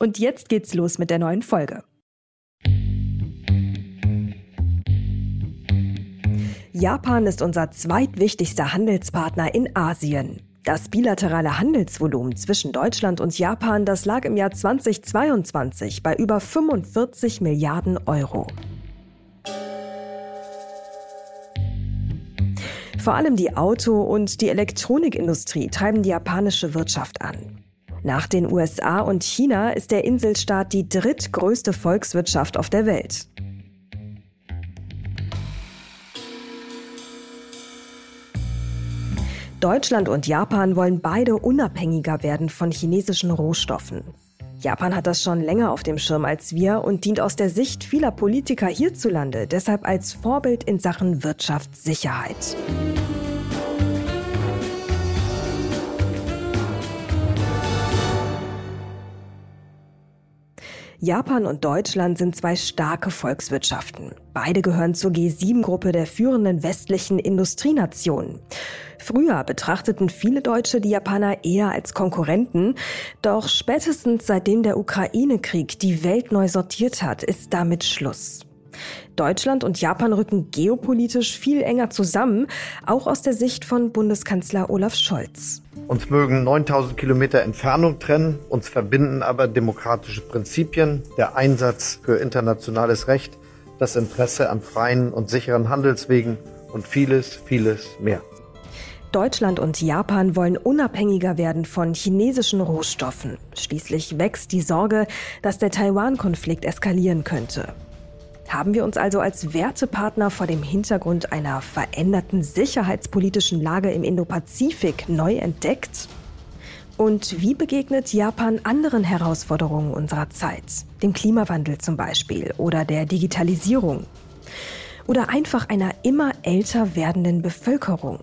Und jetzt geht's los mit der neuen Folge. Japan ist unser zweitwichtigster Handelspartner in Asien. Das bilaterale Handelsvolumen zwischen Deutschland und Japan, das lag im Jahr 2022 bei über 45 Milliarden Euro. Vor allem die Auto- und die Elektronikindustrie treiben die japanische Wirtschaft an. Nach den USA und China ist der Inselstaat die drittgrößte Volkswirtschaft auf der Welt. Deutschland und Japan wollen beide unabhängiger werden von chinesischen Rohstoffen. Japan hat das schon länger auf dem Schirm als wir und dient aus der Sicht vieler Politiker hierzulande deshalb als Vorbild in Sachen Wirtschaftssicherheit. Japan und Deutschland sind zwei starke Volkswirtschaften. Beide gehören zur G7-Gruppe der führenden westlichen Industrienationen. Früher betrachteten viele Deutsche die Japaner eher als Konkurrenten, doch spätestens seitdem der Ukraine-Krieg die Welt neu sortiert hat, ist damit Schluss. Deutschland und Japan rücken geopolitisch viel enger zusammen, auch aus der Sicht von Bundeskanzler Olaf Scholz. Uns mögen 9000 Kilometer Entfernung trennen, uns verbinden aber demokratische Prinzipien, der Einsatz für internationales Recht, das Interesse an freien und sicheren Handelswegen und vieles, vieles mehr. Deutschland und Japan wollen unabhängiger werden von chinesischen Rohstoffen. Schließlich wächst die Sorge, dass der Taiwan-Konflikt eskalieren könnte. Haben wir uns also als Wertepartner vor dem Hintergrund einer veränderten sicherheitspolitischen Lage im Indopazifik neu entdeckt? Und wie begegnet Japan anderen Herausforderungen unserer Zeit? Dem Klimawandel zum Beispiel oder der Digitalisierung? Oder einfach einer immer älter werdenden Bevölkerung?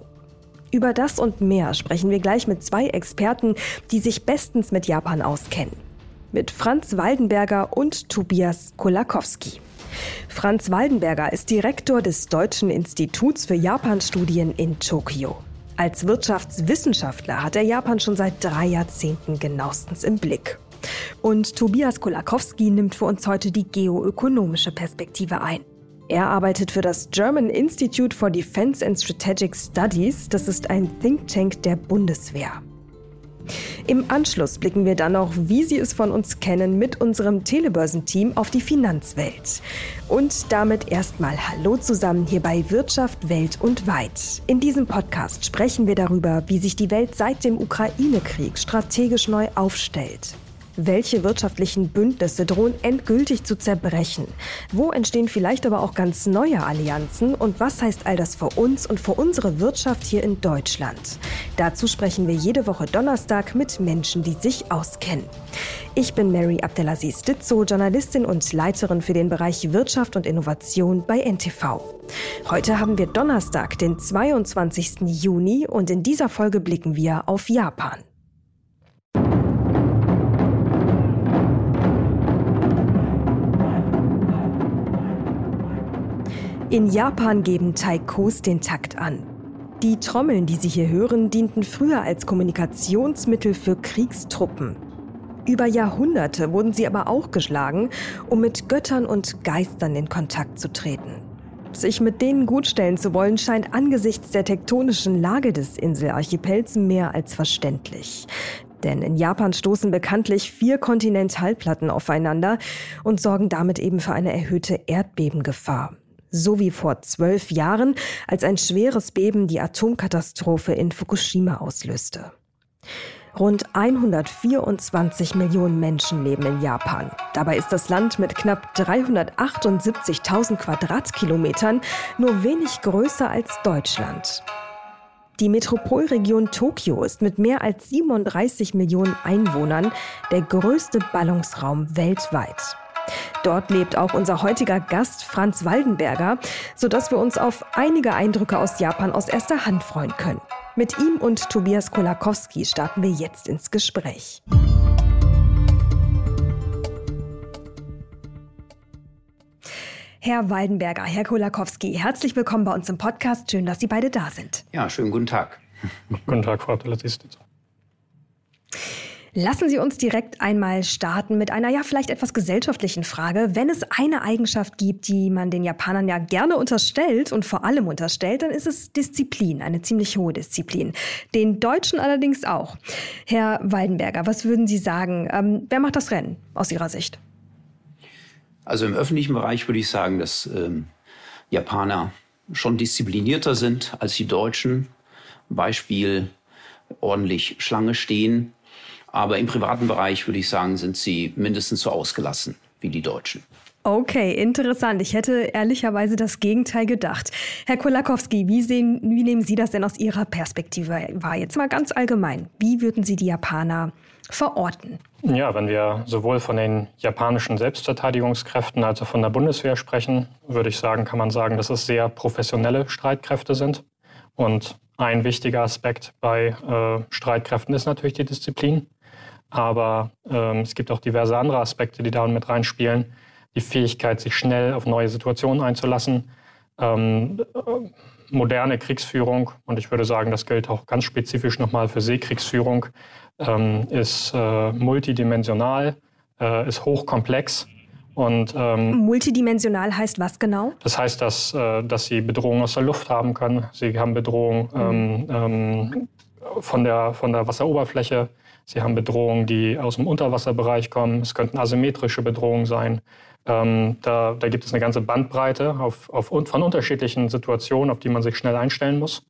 Über das und mehr sprechen wir gleich mit zwei Experten, die sich bestens mit Japan auskennen. Mit Franz Waldenberger und Tobias Kolakowski. Franz Waldenberger ist Direktor des Deutschen Instituts für Japanstudien in Tokio. Als Wirtschaftswissenschaftler hat er Japan schon seit drei Jahrzehnten genauestens im Blick. Und Tobias Kolakowski nimmt für uns heute die geoökonomische Perspektive ein. Er arbeitet für das German Institute for Defense and Strategic Studies. Das ist ein Think Tank der Bundeswehr. Im Anschluss blicken wir dann noch, wie Sie es von uns kennen, mit unserem Telebörsenteam auf die Finanzwelt. Und damit erstmal Hallo zusammen hier bei Wirtschaft Welt und Weit. In diesem Podcast sprechen wir darüber, wie sich die Welt seit dem Ukraine-Krieg strategisch neu aufstellt. Welche wirtschaftlichen Bündnisse drohen endgültig zu zerbrechen? Wo entstehen vielleicht aber auch ganz neue Allianzen? Und was heißt all das für uns und für unsere Wirtschaft hier in Deutschland? Dazu sprechen wir jede Woche Donnerstag mit Menschen, die sich auskennen. Ich bin Mary Abdelaziz Ditzo, Journalistin und Leiterin für den Bereich Wirtschaft und Innovation bei NTV. Heute haben wir Donnerstag, den 22. Juni und in dieser Folge blicken wir auf Japan. In Japan geben Taikos den Takt an. Die Trommeln, die Sie hier hören, dienten früher als Kommunikationsmittel für Kriegstruppen. Über Jahrhunderte wurden sie aber auch geschlagen, um mit Göttern und Geistern in Kontakt zu treten. Sich mit denen gutstellen zu wollen, scheint angesichts der tektonischen Lage des Inselarchipels mehr als verständlich. Denn in Japan stoßen bekanntlich vier Kontinentalplatten aufeinander und sorgen damit eben für eine erhöhte Erdbebengefahr so wie vor zwölf Jahren, als ein schweres Beben die Atomkatastrophe in Fukushima auslöste. Rund 124 Millionen Menschen leben in Japan. Dabei ist das Land mit knapp 378.000 Quadratkilometern nur wenig größer als Deutschland. Die Metropolregion Tokio ist mit mehr als 37 Millionen Einwohnern der größte Ballungsraum weltweit. Dort lebt auch unser heutiger Gast Franz Waldenberger, sodass wir uns auf einige Eindrücke aus Japan aus erster Hand freuen können. Mit ihm und Tobias Kolakowski starten wir jetzt ins Gespräch. Herr Waldenberger, Herr Kolakowski, herzlich willkommen bei uns im Podcast. Schön, dass Sie beide da sind. Ja, schönen guten Tag. guten Tag, Frau Abdelaziz. Lassen Sie uns direkt einmal starten mit einer ja vielleicht etwas gesellschaftlichen Frage. Wenn es eine Eigenschaft gibt, die man den Japanern ja gerne unterstellt und vor allem unterstellt, dann ist es Disziplin, eine ziemlich hohe Disziplin. Den Deutschen allerdings auch. Herr Waldenberger, was würden Sie sagen? Ähm, wer macht das Rennen aus Ihrer Sicht? Also im öffentlichen Bereich würde ich sagen, dass ähm, Japaner schon disziplinierter sind als die Deutschen. Beispiel ordentlich Schlange stehen aber im privaten Bereich würde ich sagen, sind sie mindestens so ausgelassen wie die Deutschen. Okay, interessant. Ich hätte ehrlicherweise das Gegenteil gedacht. Herr Kolakowski, wie, sehen, wie nehmen Sie das denn aus Ihrer Perspektive wahr? Jetzt mal ganz allgemein. Wie würden Sie die Japaner verorten? Ja, wenn wir sowohl von den japanischen Selbstverteidigungskräften als auch von der Bundeswehr sprechen, würde ich sagen, kann man sagen, dass es sehr professionelle Streitkräfte sind. Und ein wichtiger Aspekt bei äh, Streitkräften ist natürlich die Disziplin. Aber ähm, es gibt auch diverse andere Aspekte, die da mit reinspielen. Die Fähigkeit, sich schnell auf neue Situationen einzulassen, ähm, äh, moderne Kriegsführung, und ich würde sagen, das gilt auch ganz spezifisch nochmal für Seekriegsführung, ähm, ist äh, multidimensional, äh, ist hochkomplex. Und, ähm, Multidimensional heißt was genau? Das heißt, dass, äh, dass sie Bedrohungen aus der Luft haben können. Sie haben Bedrohungen mhm. ähm, von, der, von der Wasseroberfläche. Sie haben Bedrohungen, die aus dem Unterwasserbereich kommen. Es könnten asymmetrische Bedrohungen sein. Ähm, da, da, gibt es eine ganze Bandbreite auf, auf, von unterschiedlichen Situationen, auf die man sich schnell einstellen muss.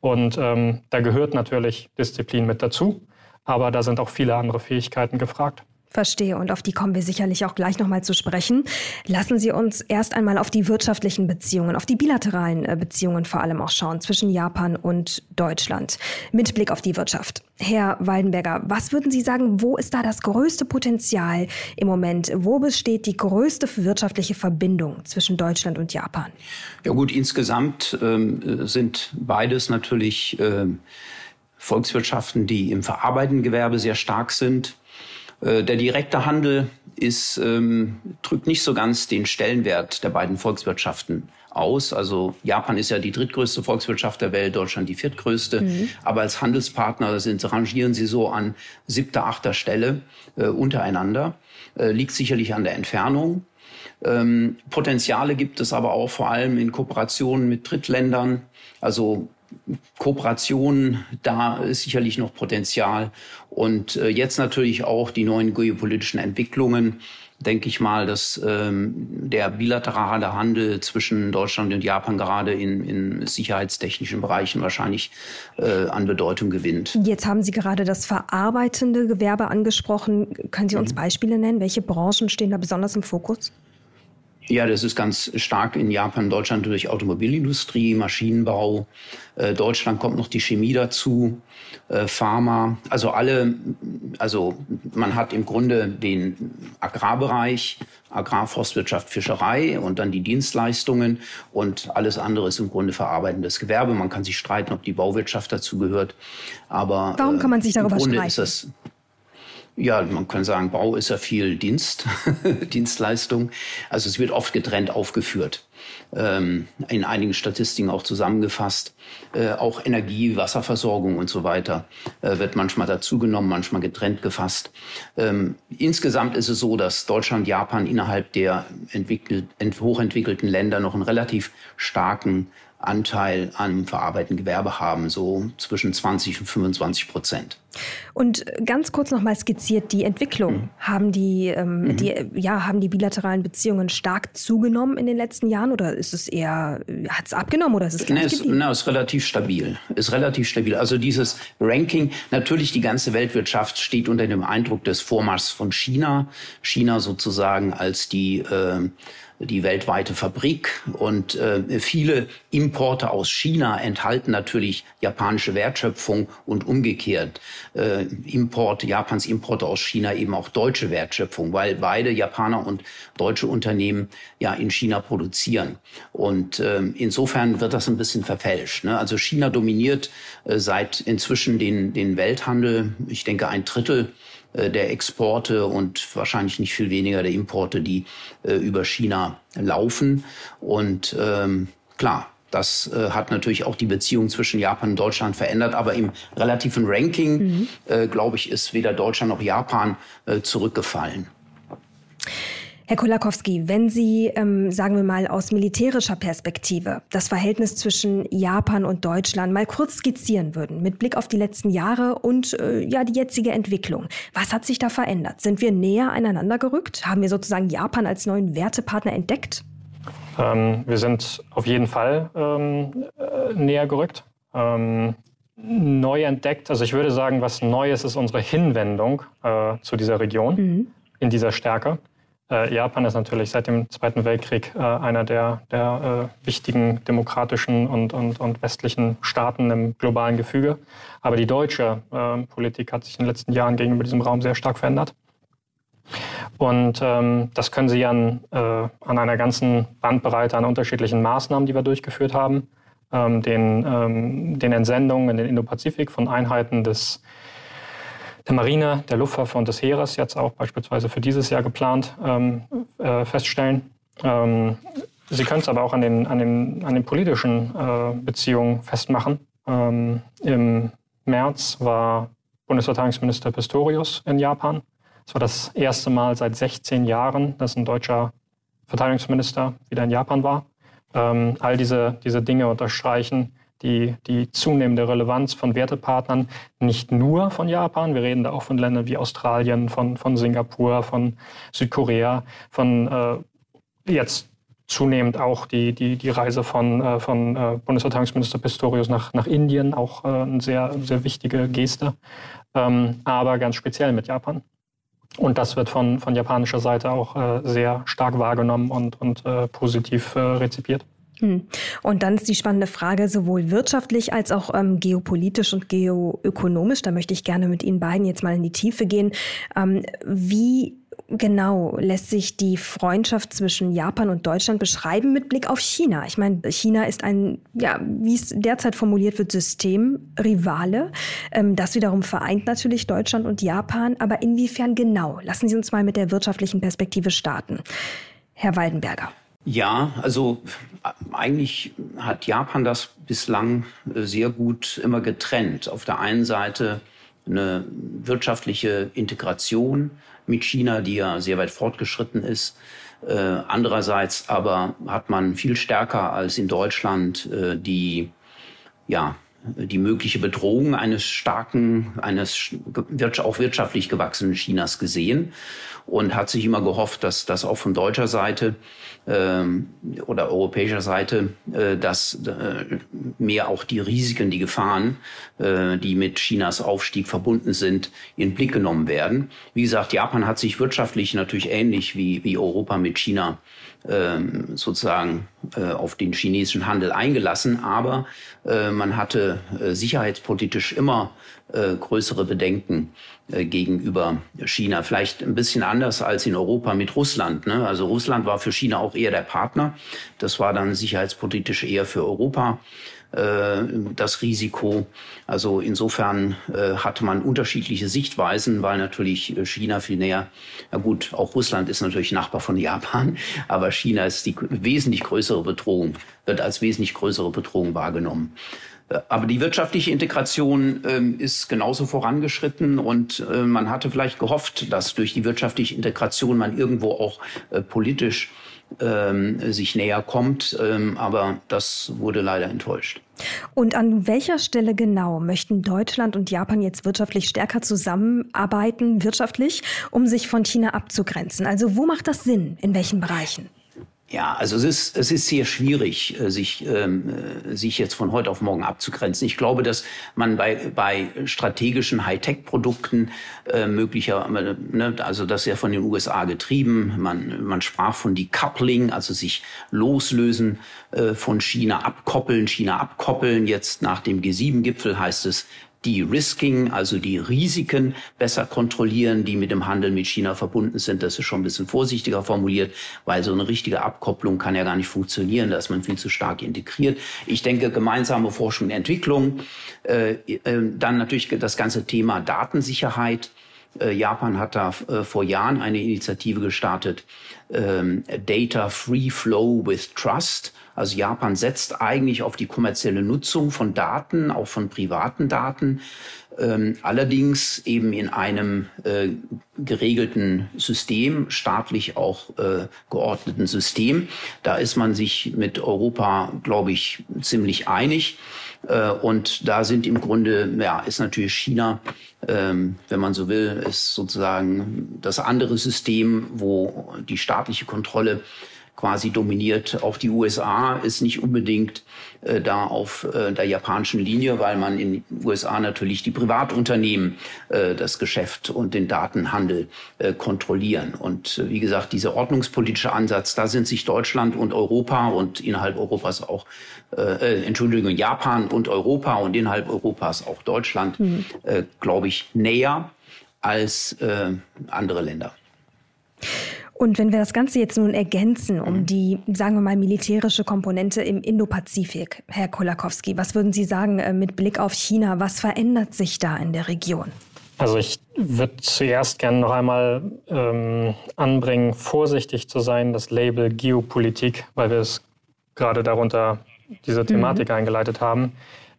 Und ähm, da gehört natürlich Disziplin mit dazu, aber da sind auch viele andere Fähigkeiten gefragt. Verstehe und auf die kommen wir sicherlich auch gleich nochmal zu sprechen. Lassen Sie uns erst einmal auf die wirtschaftlichen Beziehungen, auf die bilateralen äh, Beziehungen vor allem auch schauen zwischen Japan und Deutschland mit Blick auf die Wirtschaft. Herr Waldenberger, was würden Sie sagen, wo ist da das größte Potenzial im Moment? Wo besteht die größte wirtschaftliche Verbindung zwischen Deutschland und Japan? Ja gut, insgesamt ähm, sind beides natürlich ähm, Volkswirtschaften, die im verarbeitenden Gewerbe sehr stark sind der direkte Handel ist, ähm, drückt nicht so ganz den Stellenwert der beiden Volkswirtschaften aus. Also Japan ist ja die drittgrößte Volkswirtschaft der Welt, Deutschland die viertgrößte. Mhm. Aber als Handelspartner sind, rangieren sie so an siebter, achter Stelle äh, untereinander. Äh, liegt sicherlich an der Entfernung. Ähm, Potenziale gibt es aber auch vor allem in Kooperationen mit Drittländern. Also Kooperation, da ist sicherlich noch Potenzial. Und äh, jetzt natürlich auch die neuen geopolitischen Entwicklungen. Denke ich mal, dass ähm, der bilaterale Handel zwischen Deutschland und Japan gerade in, in sicherheitstechnischen Bereichen wahrscheinlich äh, an Bedeutung gewinnt. Jetzt haben Sie gerade das verarbeitende Gewerbe angesprochen. Können Sie uns mhm. Beispiele nennen? Welche Branchen stehen da besonders im Fokus? Ja, das ist ganz stark in Japan, Deutschland durch Automobilindustrie, Maschinenbau. Äh, Deutschland kommt noch die Chemie dazu, äh, Pharma. Also alle, also man hat im Grunde den Agrarbereich, Agrarforstwirtschaft, Fischerei und dann die Dienstleistungen und alles andere ist im Grunde verarbeitendes Gewerbe. Man kann sich streiten, ob die Bauwirtschaft dazu gehört, aber warum kann man sich darüber im Grunde streiten? Ja, man kann sagen, Bau ist ja viel Dienst, Dienstleistung. Also es wird oft getrennt aufgeführt. Ähm, in einigen Statistiken auch zusammengefasst. Äh, auch Energie, Wasserversorgung und so weiter äh, wird manchmal dazugenommen, manchmal getrennt gefasst. Ähm, insgesamt ist es so, dass Deutschland, Japan innerhalb der entwickelt, hochentwickelten Länder noch einen relativ starken Anteil am verarbeitenden Gewerbe haben, so zwischen 20 und 25 Prozent. Und ganz kurz nochmal skizziert, die Entwicklung. Mhm. Haben, die, ähm, mhm. die, ja, haben die bilateralen Beziehungen stark zugenommen in den letzten Jahren oder ist es eher, hat es abgenommen oder ist es gleich nee, es ist relativ stabil. Ist relativ stabil. Also dieses Ranking, natürlich die ganze Weltwirtschaft steht unter dem Eindruck des Vormarschs von China. China sozusagen als die äh, die weltweite Fabrik und äh, viele Importe aus China enthalten natürlich japanische Wertschöpfung und umgekehrt. äh, Import, Japans Importe aus China eben auch deutsche Wertschöpfung, weil beide Japaner und deutsche Unternehmen ja in China produzieren. Und ähm, insofern wird das ein bisschen verfälscht. Ne? Also China dominiert äh, seit inzwischen den, den Welthandel. Ich denke, ein Drittel äh, der Exporte und wahrscheinlich nicht viel weniger der Importe, die äh, über China laufen. Und ähm, klar, das äh, hat natürlich auch die Beziehung zwischen Japan und Deutschland verändert. Aber im relativen Ranking, mhm. äh, glaube ich, ist weder Deutschland noch Japan äh, zurückgefallen. Herr Kolakowski, wenn Sie, ähm, sagen wir mal, aus militärischer Perspektive das Verhältnis zwischen Japan und Deutschland mal kurz skizzieren würden, mit Blick auf die letzten Jahre und äh, ja die jetzige Entwicklung, was hat sich da verändert? Sind wir näher aneinander gerückt? Haben wir sozusagen Japan als neuen Wertepartner entdeckt? Ähm, wir sind auf jeden Fall ähm, äh, näher gerückt. Ähm, neu entdeckt, also ich würde sagen, was Neues ist unsere Hinwendung äh, zu dieser Region mhm. in dieser Stärke. Äh, Japan ist natürlich seit dem Zweiten Weltkrieg äh, einer der, der äh, wichtigen demokratischen und, und, und westlichen Staaten im globalen Gefüge. Aber die deutsche äh, Politik hat sich in den letzten Jahren gegenüber diesem Raum sehr stark verändert. Und ähm, das können Sie an, äh, an einer ganzen Bandbreite an unterschiedlichen Maßnahmen, die wir durchgeführt haben, ähm, den, ähm, den Entsendungen in den Indopazifik von Einheiten des der Marine, der Luftwaffe und des Heeres jetzt auch beispielsweise für dieses Jahr geplant ähm, äh, feststellen. Ähm, Sie können es aber auch an den, an den, an den politischen äh, Beziehungen festmachen. Ähm, Im März war Bundesverteidigungsminister Pistorius in Japan. Es war das erste Mal seit 16 Jahren, dass ein deutscher Verteidigungsminister wieder in Japan war. Ähm, all diese, diese Dinge unterstreichen, die, die zunehmende Relevanz von Wertepartnern, nicht nur von Japan, wir reden da auch von Ländern wie Australien, von, von Singapur, von Südkorea, von äh, jetzt zunehmend auch die, die, die Reise von, äh, von äh, Bundesverteidigungsminister Pistorius nach, nach Indien, auch äh, eine sehr, sehr wichtige Geste, ähm, aber ganz speziell mit Japan. Und das wird von, von japanischer Seite auch äh, sehr stark wahrgenommen und, und äh, positiv rezipiert. Hm. Und dann ist die spannende Frage, sowohl wirtschaftlich als auch ähm, geopolitisch und geoökonomisch, da möchte ich gerne mit Ihnen beiden jetzt mal in die Tiefe gehen. Ähm, wie genau lässt sich die Freundschaft zwischen Japan und Deutschland beschreiben mit Blick auf China? Ich meine, China ist ein, ja, wie es derzeit formuliert wird, Systemrivale. Ähm, das wiederum vereint natürlich Deutschland und Japan. Aber inwiefern genau? Lassen Sie uns mal mit der wirtschaftlichen Perspektive starten. Herr Waldenberger. Ja, also eigentlich hat Japan das bislang äh, sehr gut immer getrennt. Auf der einen Seite eine wirtschaftliche Integration mit China, die ja sehr weit fortgeschritten ist. Äh, andererseits aber hat man viel stärker als in Deutschland äh, die, ja, die mögliche Bedrohung eines starken, eines auch wirtschaftlich gewachsenen Chinas gesehen und hat sich immer gehofft, dass das auch von deutscher Seite ähm, oder europäischer Seite, äh, dass äh, mehr auch die Risiken, die Gefahren, äh, die mit Chinas Aufstieg verbunden sind, in Blick genommen werden. Wie gesagt, Japan hat sich wirtschaftlich natürlich ähnlich wie, wie Europa mit China ähm, sozusagen äh, auf den chinesischen Handel eingelassen, aber äh, man hatte äh, sicherheitspolitisch immer größere Bedenken gegenüber China. Vielleicht ein bisschen anders als in Europa mit Russland. Ne? Also Russland war für China auch eher der Partner. Das war dann sicherheitspolitisch eher für Europa das Risiko. Also insofern äh, hatte man unterschiedliche Sichtweisen, weil natürlich China viel näher, na gut, auch Russland ist natürlich Nachbar von Japan, aber China ist die wesentlich größere Bedrohung, wird als wesentlich größere Bedrohung wahrgenommen. Aber die wirtschaftliche Integration ähm, ist genauso vorangeschritten und äh, man hatte vielleicht gehofft, dass durch die wirtschaftliche Integration man irgendwo auch äh, politisch ähm, sich näher kommt. Ähm, aber das wurde leider enttäuscht. Und an welcher Stelle genau möchten Deutschland und Japan jetzt wirtschaftlich stärker zusammenarbeiten, wirtschaftlich, um sich von China abzugrenzen? Also wo macht das Sinn? In welchen Bereichen? Ja, also es ist, es ist sehr schwierig, äh, sich, ähm, äh, sich jetzt von heute auf morgen abzugrenzen. Ich glaube, dass man bei, bei strategischen Hightech-Produkten äh, möglicher, äh, ne, also das ist ja von den USA getrieben, man, man sprach von Decoupling, also sich loslösen äh, von China, abkoppeln, China abkoppeln. Jetzt nach dem G7-Gipfel heißt es De-Risking, also die Risiken besser kontrollieren, die mit dem Handel mit China verbunden sind. Das ist schon ein bisschen vorsichtiger formuliert, weil so eine richtige Abkopplung kann ja gar nicht funktionieren, da ist man viel zu stark integriert. Ich denke, gemeinsame Forschung und Entwicklung, äh, äh, dann natürlich das ganze Thema Datensicherheit. Äh, Japan hat da vor Jahren eine Initiative gestartet, ähm, Data Free Flow with Trust. Also Japan setzt eigentlich auf die kommerzielle Nutzung von Daten, auch von privaten Daten, ähm, allerdings eben in einem äh, geregelten System, staatlich auch äh, geordneten System. Da ist man sich mit Europa, glaube ich, ziemlich einig. Äh, und da sind im Grunde, ja, ist natürlich China, ähm, wenn man so will, ist sozusagen das andere System, wo die staatliche Kontrolle quasi dominiert. Auch die USA ist nicht unbedingt äh, da auf äh, der japanischen Linie, weil man in den USA natürlich die Privatunternehmen äh, das Geschäft und den Datenhandel äh, kontrollieren. Und äh, wie gesagt, dieser ordnungspolitische Ansatz, da sind sich Deutschland und Europa und innerhalb Europas auch, äh, äh Entschuldigung, Japan und Europa und innerhalb Europas auch Deutschland, mhm. glaube ich, näher als andere Länder. Und wenn wir das Ganze jetzt nun ergänzen um mhm. die, sagen wir mal, militärische Komponente im Indopazifik, Herr Kolakowski, was würden Sie sagen äh, mit Blick auf China? Was verändert sich da in der Region? Also ich würde zuerst gerne noch einmal ähm, anbringen, vorsichtig zu sein, das Label Geopolitik, weil wir es gerade darunter diese Thematik mhm. eingeleitet haben,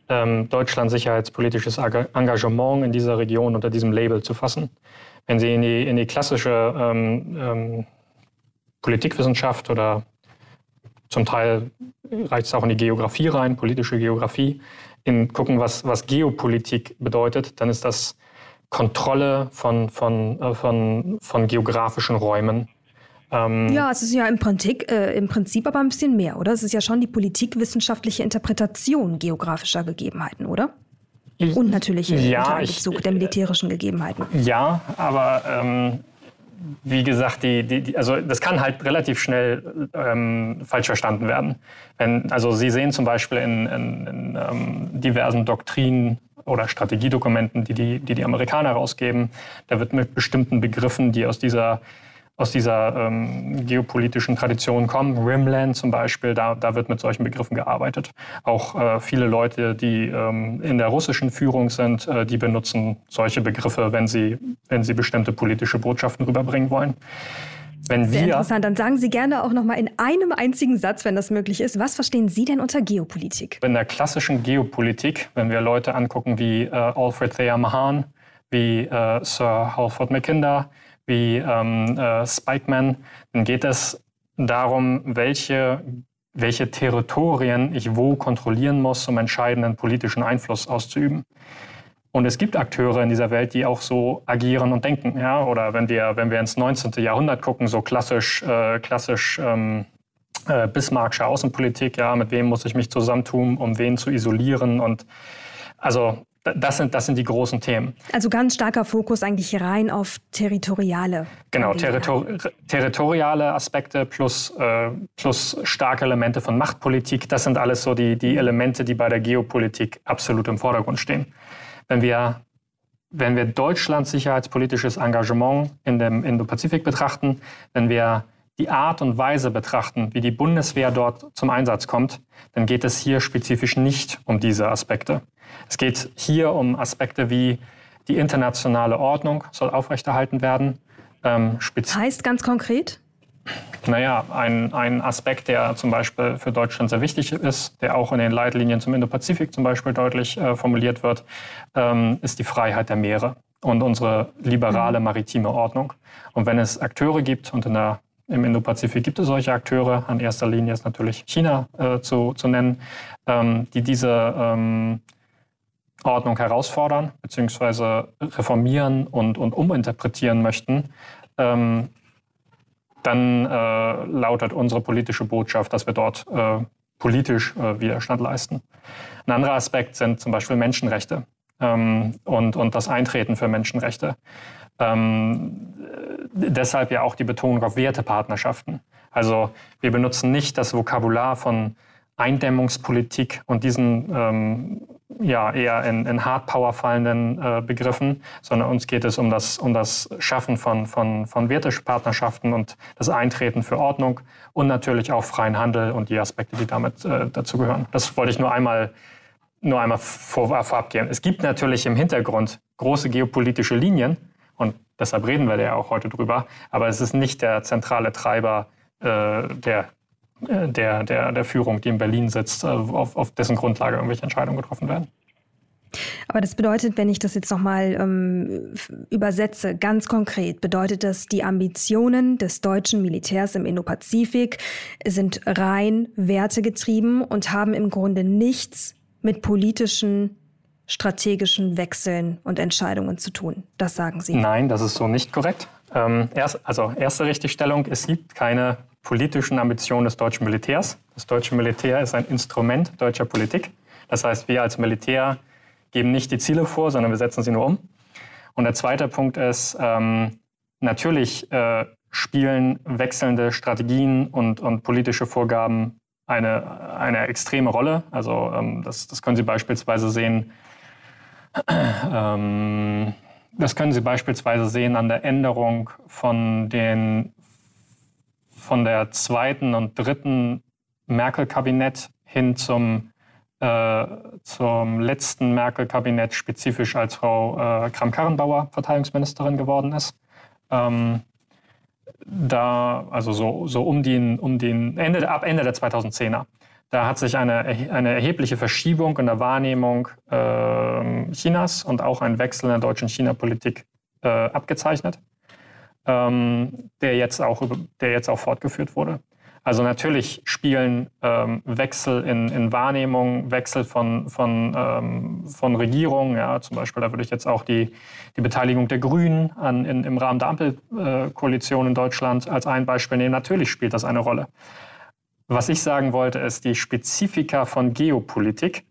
ähm, Deutschland sicherheitspolitisches Engagement in dieser Region unter diesem Label zu fassen. Wenn Sie in die, in die klassische ähm, ähm, Politikwissenschaft oder zum Teil reicht es auch in die Geografie rein, politische Geografie, in gucken, was, was Geopolitik bedeutet, dann ist das Kontrolle von, von, äh, von, von geografischen Räumen. Ähm ja, es ist ja im Prinzip, äh, im Prinzip aber ein bisschen mehr, oder? Es ist ja schon die politikwissenschaftliche Interpretation geografischer Gegebenheiten, oder? Und natürlich ja, in Bezug der militärischen Gegebenheiten. Ja, aber ähm, wie gesagt, die, die, die, also das kann halt relativ schnell ähm, falsch verstanden werden. Wenn, also Sie sehen zum Beispiel in, in, in ähm, diversen Doktrinen oder Strategiedokumenten, die die, die die Amerikaner herausgeben, da wird mit bestimmten Begriffen, die aus dieser aus dieser ähm, geopolitischen Tradition kommen. Rimland zum Beispiel, da, da wird mit solchen Begriffen gearbeitet. Auch äh, viele Leute, die ähm, in der russischen Führung sind, äh, die benutzen solche Begriffe, wenn sie, wenn sie bestimmte politische Botschaften rüberbringen wollen. Wenn Sehr wir, interessant. Dann sagen Sie gerne auch noch mal in einem einzigen Satz, wenn das möglich ist, was verstehen Sie denn unter Geopolitik? In der klassischen Geopolitik, wenn wir Leute angucken wie äh, Alfred Thayer Mahan, wie äh, Sir Halford Mackinder, wie ähm, äh, Spikeman, dann geht es darum, welche, welche Territorien ich wo kontrollieren muss, um entscheidenden politischen Einfluss auszuüben. Und es gibt Akteure in dieser Welt, die auch so agieren und denken. Ja? Oder wenn wir, wenn wir ins 19. Jahrhundert gucken, so klassisch, äh, klassisch ähm, äh, Bismarcksche Außenpolitik, ja, mit wem muss ich mich zusammentun, um wen zu isolieren. Und also das sind, das sind die großen Themen. Also ganz starker Fokus eigentlich rein auf territoriale. Genau, territor territoriale Aspekte plus, äh, plus starke Elemente von Machtpolitik. Das sind alles so die, die Elemente, die bei der Geopolitik absolut im Vordergrund stehen. Wenn wir, wenn wir Deutschlands sicherheitspolitisches Engagement in dem Indo-Pazifik betrachten, wenn wir die Art und Weise betrachten, wie die Bundeswehr dort zum Einsatz kommt, dann geht es hier spezifisch nicht um diese Aspekte. Es geht hier um Aspekte wie die internationale Ordnung soll aufrechterhalten werden. Ähm, heißt ganz konkret? Naja, ein, ein Aspekt, der zum Beispiel für Deutschland sehr wichtig ist, der auch in den Leitlinien zum Indo-Pazifik zum Beispiel deutlich äh, formuliert wird, ähm, ist die Freiheit der Meere und unsere liberale mhm. maritime Ordnung. Und wenn es Akteure gibt, und in der, im Indo-Pazifik gibt es solche Akteure, an erster Linie ist natürlich China äh, zu, zu nennen, ähm, die diese ähm, Ordnung herausfordern bzw. reformieren und, und uminterpretieren möchten, ähm, dann äh, lautet unsere politische Botschaft, dass wir dort äh, politisch äh, Widerstand leisten. Ein anderer Aspekt sind zum Beispiel Menschenrechte ähm, und, und das Eintreten für Menschenrechte. Ähm, deshalb ja auch die Betonung auf Wertepartnerschaften. Also wir benutzen nicht das Vokabular von Eindämmungspolitik und diesen ähm, ja, eher in, in Hardpower fallenden äh, Begriffen, sondern uns geht es um das, um das Schaffen von, von, von Wertepartnerschaften und das Eintreten für Ordnung und natürlich auch freien Handel und die Aspekte, die damit äh, dazu gehören. Das wollte ich nur einmal, nur einmal vor, vorab gehen. Es gibt natürlich im Hintergrund große geopolitische Linien und deshalb reden wir ja auch heute drüber, aber es ist nicht der zentrale Treiber äh, der äh, der, der, der Führung, die in Berlin sitzt, äh, auf, auf dessen Grundlage irgendwelche Entscheidungen getroffen werden. Aber das bedeutet, wenn ich das jetzt nochmal ähm, übersetze, ganz konkret, bedeutet das, die Ambitionen des deutschen Militärs im Indopazifik sind rein wertegetrieben und haben im Grunde nichts mit politischen, strategischen Wechseln und Entscheidungen zu tun. Das sagen Sie. Nein, das ist so nicht korrekt. Ähm, erst, also erste Richtigstellung, es gibt keine politischen Ambitionen des deutschen Militärs. Das deutsche Militär ist ein Instrument deutscher Politik. Das heißt, wir als Militär geben nicht die Ziele vor, sondern wir setzen sie nur um. Und der zweite Punkt ist, ähm, natürlich äh, spielen wechselnde Strategien und, und politische Vorgaben eine, eine extreme Rolle. Also ähm, das, das können Sie beispielsweise sehen. Ähm, das können Sie beispielsweise sehen an der Änderung von den von der zweiten und dritten Merkel-Kabinett hin zum, äh, zum letzten Merkel-Kabinett, spezifisch als Frau äh, Kram-Karrenbauer Verteidigungsministerin geworden ist. Ähm, da, also so, so um den, um den Ende, ab Ende der 2010er, da hat sich eine, eine erhebliche Verschiebung in der Wahrnehmung äh, Chinas und auch ein Wechsel in der deutschen China-Politik äh, abgezeichnet ähm, der, jetzt auch, der jetzt auch fortgeführt wurde. Also natürlich spielen ähm, Wechsel in, in Wahrnehmung, Wechsel von, von, ähm, von Regierungen, ja, zum Beispiel, da würde ich jetzt auch die, die Beteiligung der Grünen an, in, im Rahmen der Ampelkoalition in Deutschland als ein Beispiel nehmen. Natürlich spielt das eine Rolle. Was ich sagen wollte, ist, die Spezifika von Geopolitik,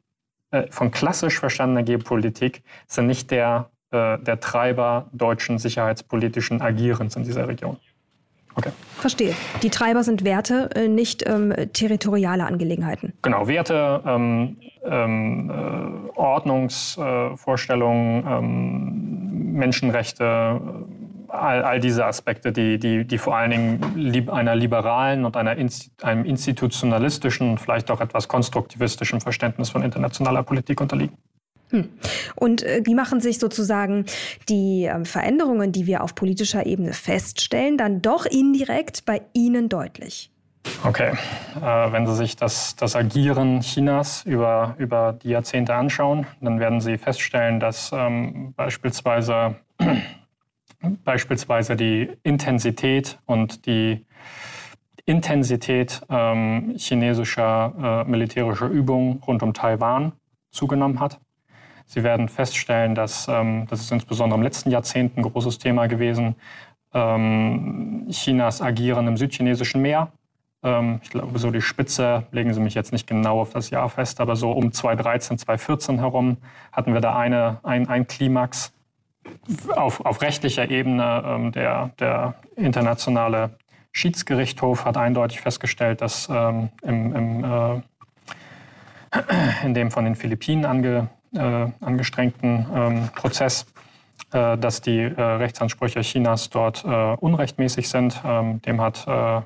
äh, von klassisch verstandener Geopolitik, sind nicht der äh, der Treiber deutschen sicherheitspolitischen Agierens in dieser Region. Okay. Verstehe. Die Treiber sind Werte, äh, nicht ähm, territoriale Angelegenheiten. Genau, Werte, ähm, ähm, äh, Ordnungsvorstellungen, äh, Menschenrechte, all, all, diese Aspekte, die, die, die vor allen Dingen einer liberalen und einer Inst einem institutionalistischen, vielleicht auch etwas konstruktivistischen Verständnis von internationaler Politik unterliegen. Hm. Und äh, wie machen sich sozusagen die ähm, Veränderungen, die wir auf politischer Ebene feststellen, dann doch indirekt bei Ihnen deutlich? Okay, äh, wenn Sie sich das, das Agieren Chinas über, über die Jahrzehnte anschauen, dann werden Sie feststellen, dass ähm, beispielsweise, beispielsweise die Intensität und die Intensität ähm, chinesischer äh, militärischer Übungen rund um Taiwan zugenommen hat. Sie werden feststellen, dass, ähm, das ist insbesondere im letzten Jahrzehnt ein großes Thema gewesen, ähm, Chinas Agieren im südchinesischen Meer. Ähm, ich glaube, so die Spitze, legen Sie mich jetzt nicht genau auf das Jahr fest, aber so um 2013, 2014 herum hatten wir da eine, ein, ein Klimax auf, auf rechtlicher Ebene. Ähm, der, der internationale Schiedsgerichtshof hat eindeutig festgestellt, dass ähm, im, im äh, in dem von den Philippinen ange, äh, angestrengten ähm, Prozess, äh, dass die äh, Rechtsansprüche Chinas dort äh, unrechtmäßig sind. Ähm, dem hat äh,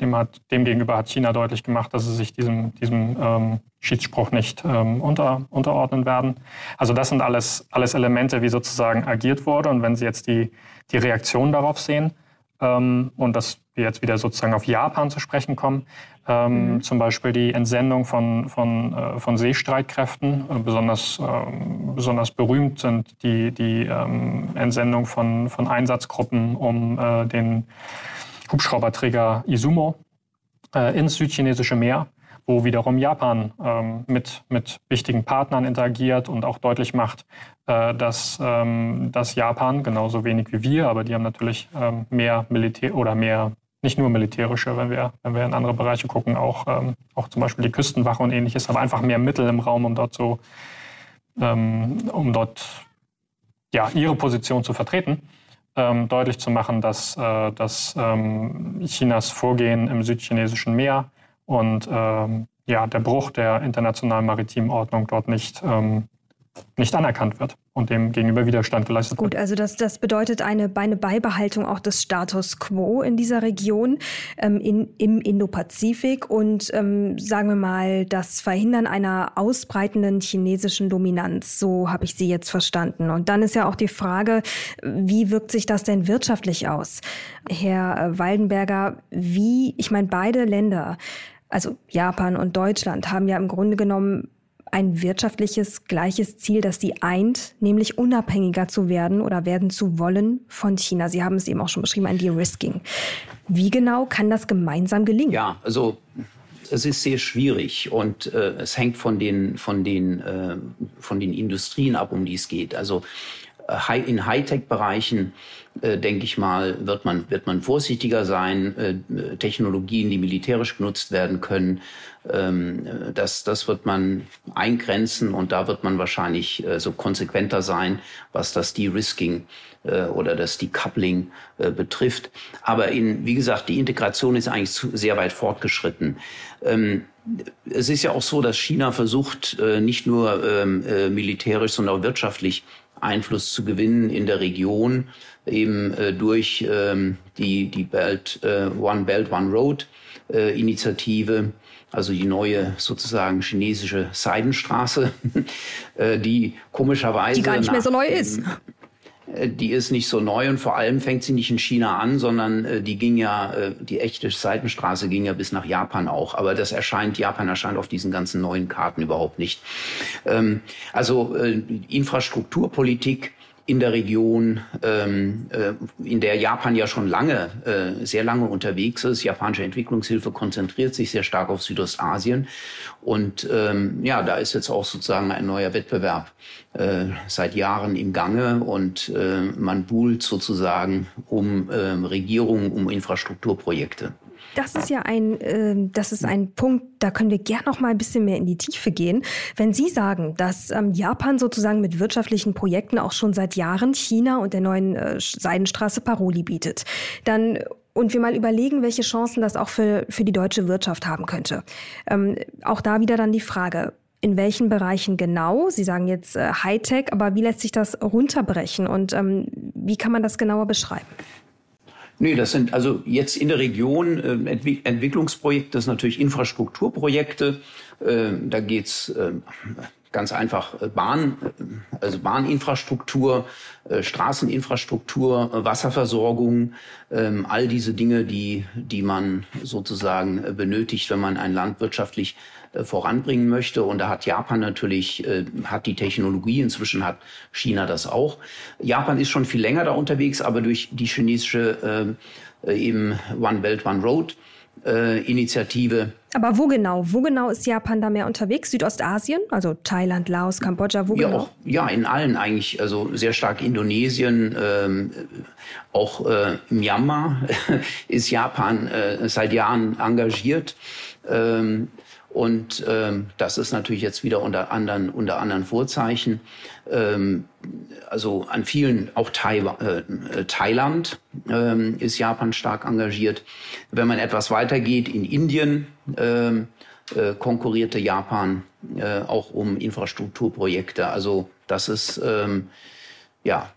dem, hat, demgegenüber hat China deutlich gemacht, dass sie sich diesem, diesem ähm, Schiedsspruch nicht ähm, unter, unterordnen werden. Also das sind alles, alles Elemente, wie sozusagen agiert wurde. Und wenn Sie jetzt die, die Reaktion darauf sehen ähm, und dass wir jetzt wieder sozusagen auf Japan zu sprechen kommen, ähm, mhm. Zum Beispiel die Entsendung von, von, äh, von Seestreitkräften. Äh, besonders, äh, besonders berühmt sind die, die ähm, Entsendung von, von Einsatzgruppen um äh, den Hubschrauberträger Izumo äh, ins südchinesische Meer, wo wiederum Japan ähm, mit, mit wichtigen Partnern interagiert und auch deutlich macht, äh, dass, ähm, dass Japan genauso wenig wie wir, aber die haben natürlich ähm, mehr Militär oder mehr nicht nur militärische, wenn wir, wenn wir in andere Bereiche gucken, auch, ähm, auch zum Beispiel die Küstenwache und ähnliches, aber einfach mehr Mittel im Raum, um dort so, ähm, um dort ja, ihre Position zu vertreten, ähm, deutlich zu machen, dass, äh, dass Chinas Vorgehen im südchinesischen Meer und ähm, ja, der Bruch der internationalen maritimen Ordnung dort nicht ähm, nicht anerkannt wird und dem gegenüber Widerstand geleistet wird. Gut, also das, das bedeutet eine, eine Beibehaltung auch des Status quo in dieser Region ähm, in, im Indopazifik und ähm, sagen wir mal das Verhindern einer ausbreitenden chinesischen Dominanz. So habe ich Sie jetzt verstanden. Und dann ist ja auch die Frage, wie wirkt sich das denn wirtschaftlich aus? Herr Waldenberger, wie, ich meine, beide Länder, also Japan und Deutschland, haben ja im Grunde genommen ein wirtschaftliches gleiches Ziel, das sie eint, nämlich unabhängiger zu werden oder werden zu wollen von China. Sie haben es eben auch schon beschrieben, ein De-Risking. Wie genau kann das gemeinsam gelingen? Ja, also es ist sehr schwierig und äh, es hängt von den, von, den, äh, von den Industrien ab, um die es geht. Also äh, in Hightech-Bereichen, äh, denke ich mal, wird man, wird man vorsichtiger sein. Äh, Technologien, die militärisch genutzt werden können, ähm, das, das wird man eingrenzen und da wird man wahrscheinlich äh, so konsequenter sein, was das De-Risking äh, oder das Decoupling äh, betrifft. Aber in, wie gesagt, die Integration ist eigentlich sehr weit fortgeschritten. Ähm, es ist ja auch so, dass China versucht, nicht nur ähm, militärisch, sondern auch wirtschaftlich Einfluss zu gewinnen in der Region, eben durch die, die Belt, One Belt, One Road Initiative also die neue sozusagen chinesische Seidenstraße, äh, die komischerweise. Die gar nicht mehr so neu ist. Äh, die ist nicht so neu und vor allem fängt sie nicht in China an, sondern äh, die ging ja, die echte Seidenstraße ging ja bis nach Japan auch. Aber das erscheint, Japan erscheint auf diesen ganzen neuen Karten überhaupt nicht. Ähm, also Infrastrukturpolitik in der Region, ähm, äh, in der Japan ja schon lange, äh, sehr lange unterwegs ist. Japanische Entwicklungshilfe konzentriert sich sehr stark auf Südostasien. Und ähm, ja, da ist jetzt auch sozusagen ein neuer Wettbewerb äh, seit Jahren im Gange und äh, man buhlt sozusagen um äh, Regierungen, um Infrastrukturprojekte. Das ist ja ein, äh, das ist ein Punkt, da können wir gern noch mal ein bisschen mehr in die Tiefe gehen. Wenn Sie sagen, dass ähm, Japan sozusagen mit wirtschaftlichen Projekten auch schon seit Jahren China und der neuen äh, Seidenstraße Paroli bietet, dann und wir mal überlegen, welche Chancen das auch für, für die deutsche Wirtschaft haben könnte. Ähm, auch da wieder dann die Frage, in welchen Bereichen genau? Sie sagen jetzt äh, Hightech, aber wie lässt sich das runterbrechen und ähm, wie kann man das genauer beschreiben? Nee, das sind also jetzt in der Region äh, Entwick Entwicklungsprojekte, das sind natürlich Infrastrukturprojekte. Äh, da geht's äh, ganz einfach äh, Bahn, äh, also Bahninfrastruktur, äh, Straßeninfrastruktur, Wasserversorgung, ähm, all diese Dinge, die, die man sozusagen benötigt, wenn man ein Land wirtschaftlich voranbringen möchte. Und da hat Japan natürlich, hat die Technologie, inzwischen hat China das auch. Japan ist schon viel länger da unterwegs, aber durch die chinesische eben One Belt, One Road äh, Initiative. Aber wo genau? Wo genau ist Japan da mehr unterwegs? Südostasien? Also Thailand, Laos, Kambodscha, wo ja, genau? Auch, ja, in allen eigentlich. Also sehr stark Indonesien, ähm, auch äh, Myanmar ist Japan äh, seit Jahren engagiert. Ähm, und ähm, das ist natürlich jetzt wieder unter anderen, unter anderen Vorzeichen. Ähm, also an vielen, auch Taiwan, äh, Thailand ähm, ist Japan stark engagiert. Wenn man etwas weitergeht, in Indien ähm, äh, konkurrierte Japan äh, auch um Infrastrukturprojekte. Also das ist, ähm, ja,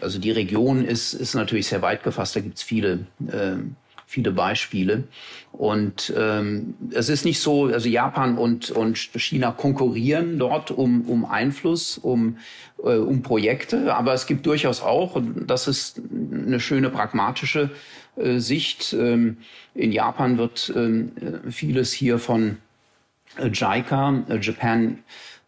also die Region ist, ist natürlich sehr weit gefasst. Da gibt es viele ähm, viele Beispiele. Und ähm, es ist nicht so, also Japan und, und China konkurrieren dort um, um Einfluss, um, äh, um Projekte, aber es gibt durchaus auch, und das ist eine schöne pragmatische äh, Sicht, ähm, in Japan wird ähm, vieles hier von äh, JICA, äh, Japan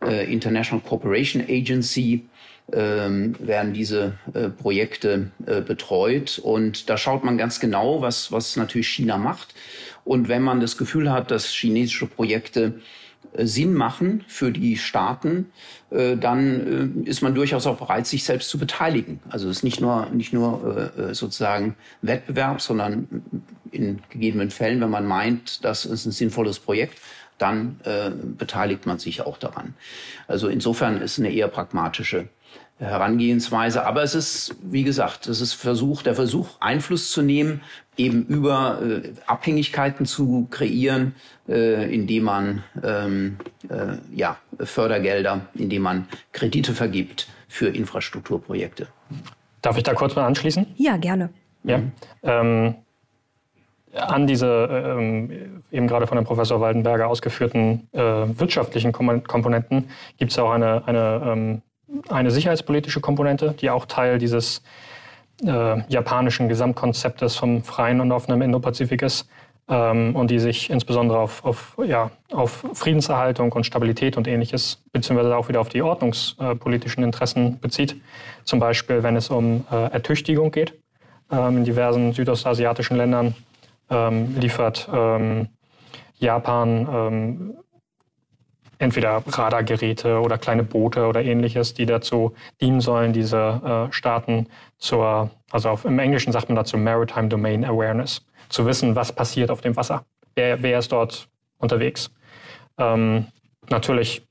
äh, International Cooperation Agency, ähm, werden diese äh, Projekte äh, betreut. Und da schaut man ganz genau, was, was natürlich China macht. Und wenn man das Gefühl hat, dass chinesische Projekte äh, Sinn machen für die Staaten, äh, dann äh, ist man durchaus auch bereit, sich selbst zu beteiligen. Also es ist nicht nur, nicht nur äh, sozusagen Wettbewerb, sondern in gegebenen Fällen, wenn man meint, das ist ein sinnvolles Projekt, dann beteiligt man sich auch daran. Also insofern ist eine eher pragmatische Herangehensweise. Aber es ist, wie gesagt, es ist Versuch, der Versuch, Einfluss zu nehmen, eben über äh, Abhängigkeiten zu kreieren, äh, indem man ähm, äh, ja, Fördergelder, indem man Kredite vergibt für Infrastrukturprojekte. Darf ich da kurz mal anschließen? Ja, gerne. Ja. Ähm, an diese ähm, eben gerade von dem Professor Waldenberger ausgeführten äh, wirtschaftlichen Komponenten gibt es auch eine, eine, ähm, eine sicherheitspolitische Komponente, die auch Teil dieses äh, japanischen Gesamtkonzeptes vom freien und offenen Indo-Pazifik ist ähm, und die sich insbesondere auf, auf, ja, auf Friedenserhaltung und Stabilität und ähnliches, beziehungsweise auch wieder auf die ordnungspolitischen Interessen bezieht. Zum Beispiel, wenn es um äh, Ertüchtigung geht ähm, in diversen südostasiatischen Ländern ähm, liefert ähm, Japan ähm, entweder Radargeräte oder kleine Boote oder ähnliches, die dazu dienen sollen, diese äh, Staaten zur, also auf, im Englischen sagt man dazu Maritime Domain Awareness, zu wissen, was passiert auf dem Wasser. Wer, wer ist dort unterwegs? Ähm, natürlich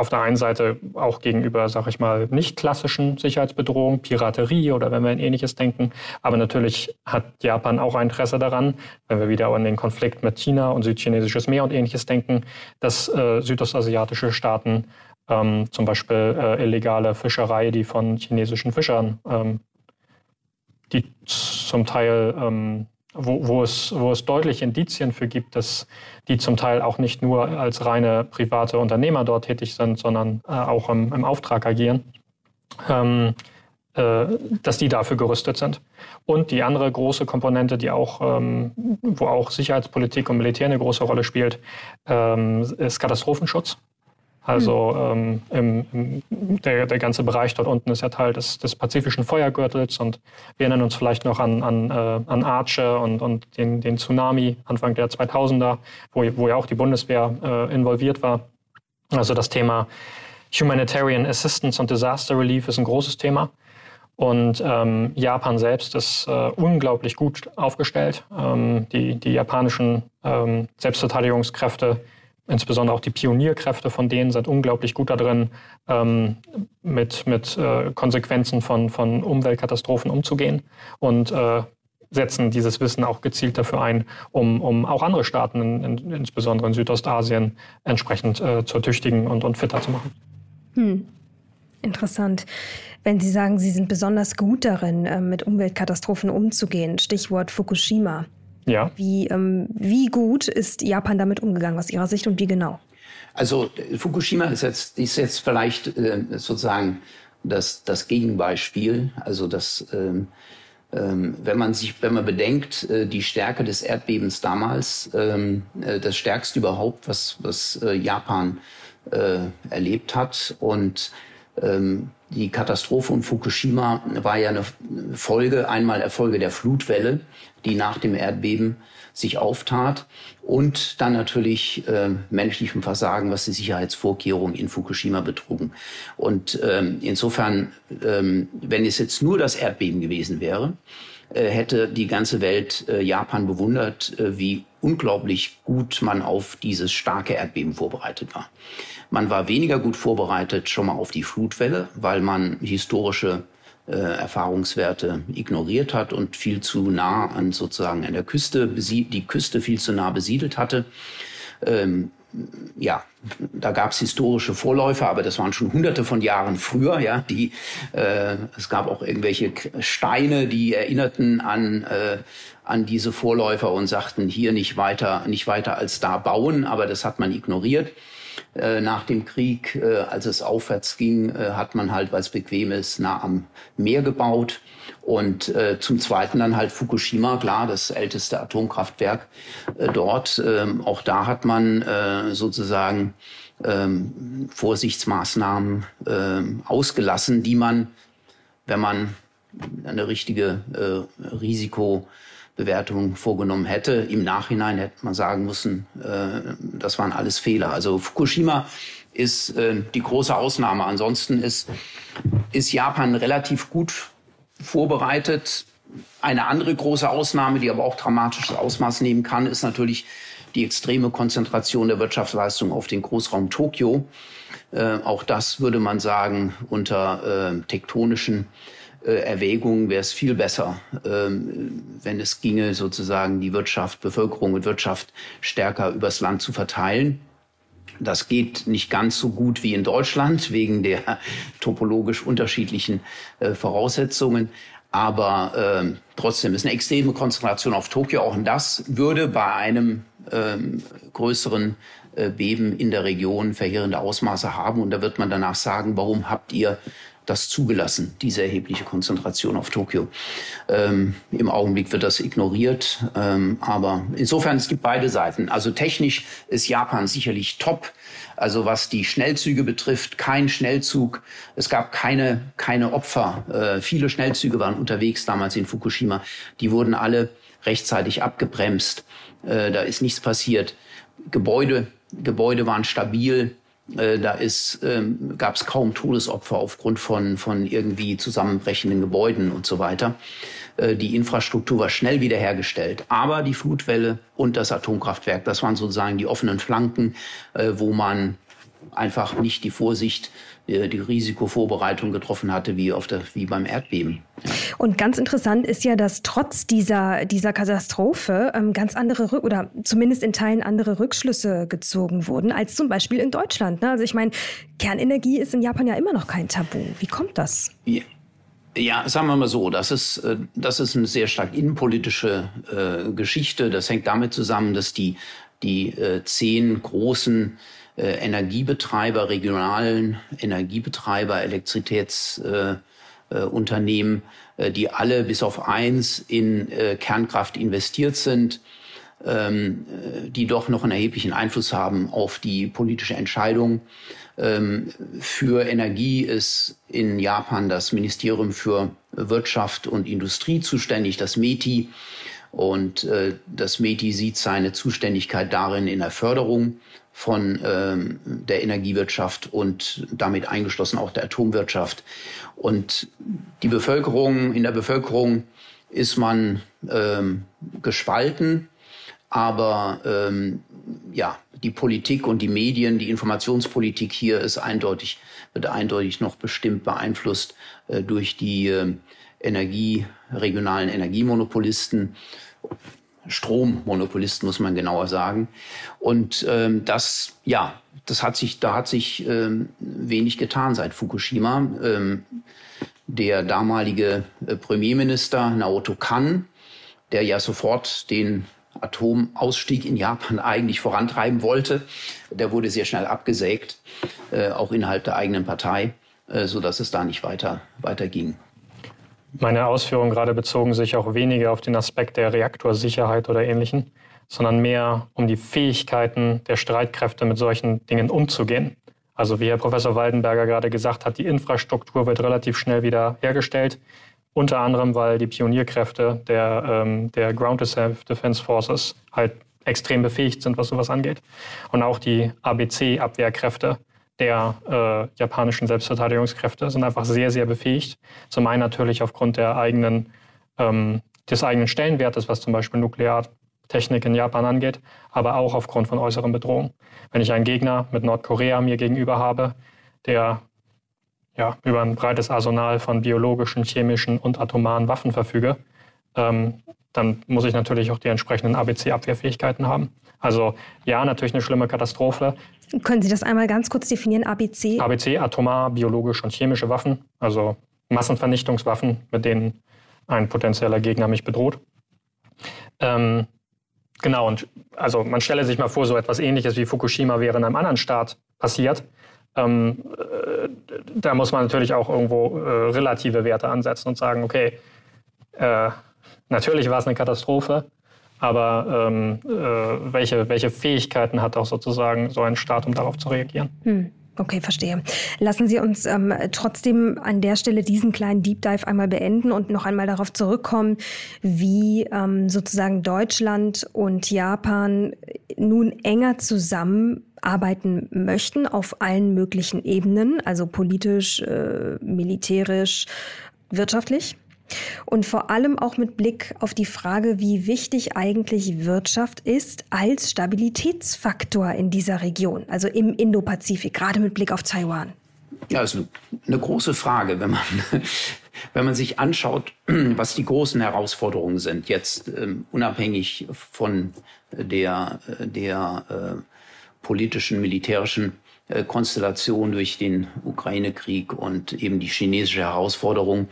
auf der einen Seite auch gegenüber, sag ich mal, nicht klassischen Sicherheitsbedrohungen, Piraterie oder wenn wir in ähnliches denken. Aber natürlich hat Japan auch ein Interesse daran, wenn wir wieder an den Konflikt mit China und südchinesisches Meer und ähnliches denken, dass äh, südostasiatische Staaten ähm, zum Beispiel äh, illegale Fischerei, die von chinesischen Fischern, ähm, die zum Teil ähm, wo, wo, es, wo es deutlich Indizien für gibt, dass die zum Teil auch nicht nur als reine private Unternehmer dort tätig sind, sondern äh, auch im, im, Auftrag agieren, ähm, äh, dass die dafür gerüstet sind. Und die andere große Komponente, die auch, ähm, wo auch Sicherheitspolitik und Militär eine große Rolle spielt, ähm, ist Katastrophenschutz. Also ähm, im, der, der ganze Bereich dort unten ist ja Teil des, des pazifischen Feuergürtels und wir erinnern uns vielleicht noch an, an, äh, an Arche und, und den, den Tsunami Anfang der 2000er, wo, wo ja auch die Bundeswehr äh, involviert war. Also das Thema Humanitarian Assistance und Disaster Relief ist ein großes Thema. Und ähm, Japan selbst ist äh, unglaublich gut aufgestellt. Ähm, die, die japanischen ähm, Selbstverteidigungskräfte insbesondere auch die Pionierkräfte von denen sind unglaublich gut darin, ähm, mit, mit äh, Konsequenzen von, von Umweltkatastrophen umzugehen und äh, setzen dieses Wissen auch gezielt dafür ein, um, um auch andere Staaten, in, in, insbesondere in Südostasien, entsprechend äh, zu ertüchtigen und, und fitter zu machen. Hm. Interessant. Wenn Sie sagen, Sie sind besonders gut darin, äh, mit Umweltkatastrophen umzugehen, Stichwort Fukushima. Ja. Wie, ähm, wie gut ist Japan damit umgegangen aus Ihrer Sicht und wie genau? Also Fukushima ist jetzt, ist jetzt vielleicht äh, sozusagen das, das Gegenbeispiel. Also das, ähm, ähm, wenn man sich, wenn man bedenkt, äh, die Stärke des Erdbebens damals, ähm, äh, das stärkste überhaupt, was, was äh, Japan äh, erlebt hat und ähm, die Katastrophe von Fukushima war ja eine Folge, einmal Erfolge der Flutwelle, die nach dem Erdbeben sich auftat und dann natürlich äh, menschlichem Versagen, was die Sicherheitsvorkehrungen in Fukushima betrugen. Und ähm, insofern, ähm, wenn es jetzt nur das Erdbeben gewesen wäre, äh, hätte die ganze Welt äh, Japan bewundert, äh, wie unglaublich gut man auf dieses starke Erdbeben vorbereitet war. Man war weniger gut vorbereitet schon mal auf die Flutwelle, weil man historische äh, Erfahrungswerte ignoriert hat und viel zu nah an sozusagen an der Küste, die Küste viel zu nah besiedelt hatte. Ähm, ja, da gab es historische Vorläufer, aber das waren schon hunderte von Jahren früher. Ja, die, äh, es gab auch irgendwelche Steine, die erinnerten an, äh, an diese Vorläufer und sagten, hier nicht weiter, nicht weiter als da bauen, aber das hat man ignoriert. Äh, nach dem Krieg, äh, als es aufwärts ging, äh, hat man halt, weil es bequem ist, nah am Meer gebaut. Und zum Zweiten dann halt Fukushima, klar, das älteste Atomkraftwerk dort. Ähm, auch da hat man sozusagen ähm, Vorsichtsmaßnahmen äh, ausgelassen, die man, wenn man eine richtige Risiko Bewertung vorgenommen hätte. Im Nachhinein hätte man sagen müssen, äh, das waren alles Fehler. Also Fukushima ist äh, die große Ausnahme. Ansonsten ist, ist Japan relativ gut vorbereitet. Eine andere große Ausnahme, die aber auch dramatisches Ausmaß nehmen kann, ist natürlich die extreme Konzentration der Wirtschaftsleistung auf den Großraum Tokio. Äh, auch das würde man sagen, unter äh, tektonischen Erwägungen wäre es viel besser, ähm, wenn es ginge, sozusagen die Wirtschaft, Bevölkerung und Wirtschaft stärker übers Land zu verteilen. Das geht nicht ganz so gut wie in Deutschland wegen der topologisch unterschiedlichen äh, Voraussetzungen. Aber äh, trotzdem ist eine extreme Konzentration auf Tokio. Auch das würde bei einem ähm, größeren äh, Beben in der Region verheerende Ausmaße haben. Und da wird man danach sagen, warum habt ihr das zugelassen, diese erhebliche Konzentration auf Tokio. Ähm, Im Augenblick wird das ignoriert, ähm, aber insofern es gibt beide Seiten. Also technisch ist Japan sicherlich top. Also was die Schnellzüge betrifft, kein Schnellzug. Es gab keine, keine Opfer. Äh, viele Schnellzüge waren unterwegs damals in Fukushima. Die wurden alle rechtzeitig abgebremst. Äh, da ist nichts passiert. Gebäude, Gebäude waren stabil. Äh, da ist, ähm, gab es kaum Todesopfer aufgrund von, von irgendwie zusammenbrechenden Gebäuden und so weiter. Äh, die Infrastruktur war schnell wiederhergestellt. Aber die Flutwelle und das Atomkraftwerk, das waren sozusagen die offenen Flanken, äh, wo man einfach nicht die Vorsicht die Risikovorbereitung getroffen hatte, wie, auf der, wie beim Erdbeben. Und ganz interessant ist ja, dass trotz dieser, dieser Katastrophe ähm, ganz andere oder zumindest in Teilen andere Rückschlüsse gezogen wurden, als zum Beispiel in Deutschland. Ne? Also ich meine, Kernenergie ist in Japan ja immer noch kein Tabu. Wie kommt das? Ja. Ja, sagen wir mal so, das ist, äh, das ist eine sehr stark innenpolitische äh, Geschichte. Das hängt damit zusammen, dass die, die äh, zehn großen äh, Energiebetreiber, regionalen Energiebetreiber, Elektrizitätsunternehmen, äh, äh, die alle bis auf eins in Kernkraft investiert sind, ähm, die doch noch einen erheblichen Einfluss haben auf die politische Entscheidung. Ähm, für Energie ist in Japan das Ministerium für Wirtschaft und Industrie zuständig, das METI. Und das METI sieht seine Zuständigkeit darin in der Förderung von ähm, der Energiewirtschaft und damit eingeschlossen auch der Atomwirtschaft. Und die Bevölkerung, in der Bevölkerung ist man ähm, gespalten, aber ähm, ja, die Politik und die Medien, die Informationspolitik hier ist eindeutig, wird eindeutig noch bestimmt beeinflusst äh, durch die äh, Energie, regionalen Energiemonopolisten Strommonopolisten, muss man genauer sagen. Und ähm, das, ja, das hat sich, da hat sich ähm, wenig getan seit Fukushima. Ähm, der damalige äh, Premierminister Naoto Kan, der ja sofort den Atomausstieg in Japan eigentlich vorantreiben wollte, der wurde sehr schnell abgesägt, äh, auch innerhalb der eigenen Partei, äh, so es da nicht weiter, weiter ging. Meine Ausführungen gerade bezogen sich auch weniger auf den Aspekt der Reaktorsicherheit oder ähnlichen, sondern mehr um die Fähigkeiten der Streitkräfte mit solchen Dingen umzugehen. Also wie Herr Professor Waldenberger gerade gesagt hat, die Infrastruktur wird relativ schnell wieder hergestellt, unter anderem weil die Pionierkräfte der, ähm, der Ground Defense Forces halt extrem befähigt sind, was sowas angeht. Und auch die ABC-Abwehrkräfte der äh, japanischen Selbstverteidigungskräfte sind einfach sehr, sehr befähigt. Zum einen natürlich aufgrund der eigenen, ähm, des eigenen Stellenwertes, was zum Beispiel Nukleartechnik in Japan angeht, aber auch aufgrund von äußeren Bedrohungen. Wenn ich einen Gegner mit Nordkorea mir gegenüber habe, der ja, über ein breites Arsenal von biologischen, chemischen und atomaren Waffen verfüge, ähm, dann muss ich natürlich auch die entsprechenden ABC-Abwehrfähigkeiten haben. Also ja, natürlich eine schlimme Katastrophe. Können Sie das einmal ganz kurz definieren, ABC? ABC, atomar, biologische und chemische Waffen, also Massenvernichtungswaffen, mit denen ein potenzieller Gegner mich bedroht. Ähm, genau, und also man stelle sich mal vor, so etwas ähnliches wie Fukushima wäre in einem anderen Staat passiert. Ähm, äh, da muss man natürlich auch irgendwo äh, relative Werte ansetzen und sagen, okay, äh, natürlich war es eine Katastrophe, aber ähm, äh, welche, welche Fähigkeiten hat auch sozusagen so ein Staat, um darauf zu reagieren? Hm. Okay, verstehe. Lassen Sie uns ähm, trotzdem an der Stelle diesen kleinen Deep Dive einmal beenden und noch einmal darauf zurückkommen, wie ähm, sozusagen Deutschland und Japan nun enger zusammenarbeiten möchten auf allen möglichen Ebenen, also politisch, äh, militärisch, wirtschaftlich. Und vor allem auch mit Blick auf die Frage, wie wichtig eigentlich Wirtschaft ist als Stabilitätsfaktor in dieser Region, also im Indopazifik, gerade mit Blick auf Taiwan. Ja, ist eine große Frage, wenn man, wenn man sich anschaut, was die großen Herausforderungen sind, jetzt ähm, unabhängig von der, der äh, politischen, militärischen äh, Konstellation durch den Ukraine-Krieg und eben die chinesische Herausforderung.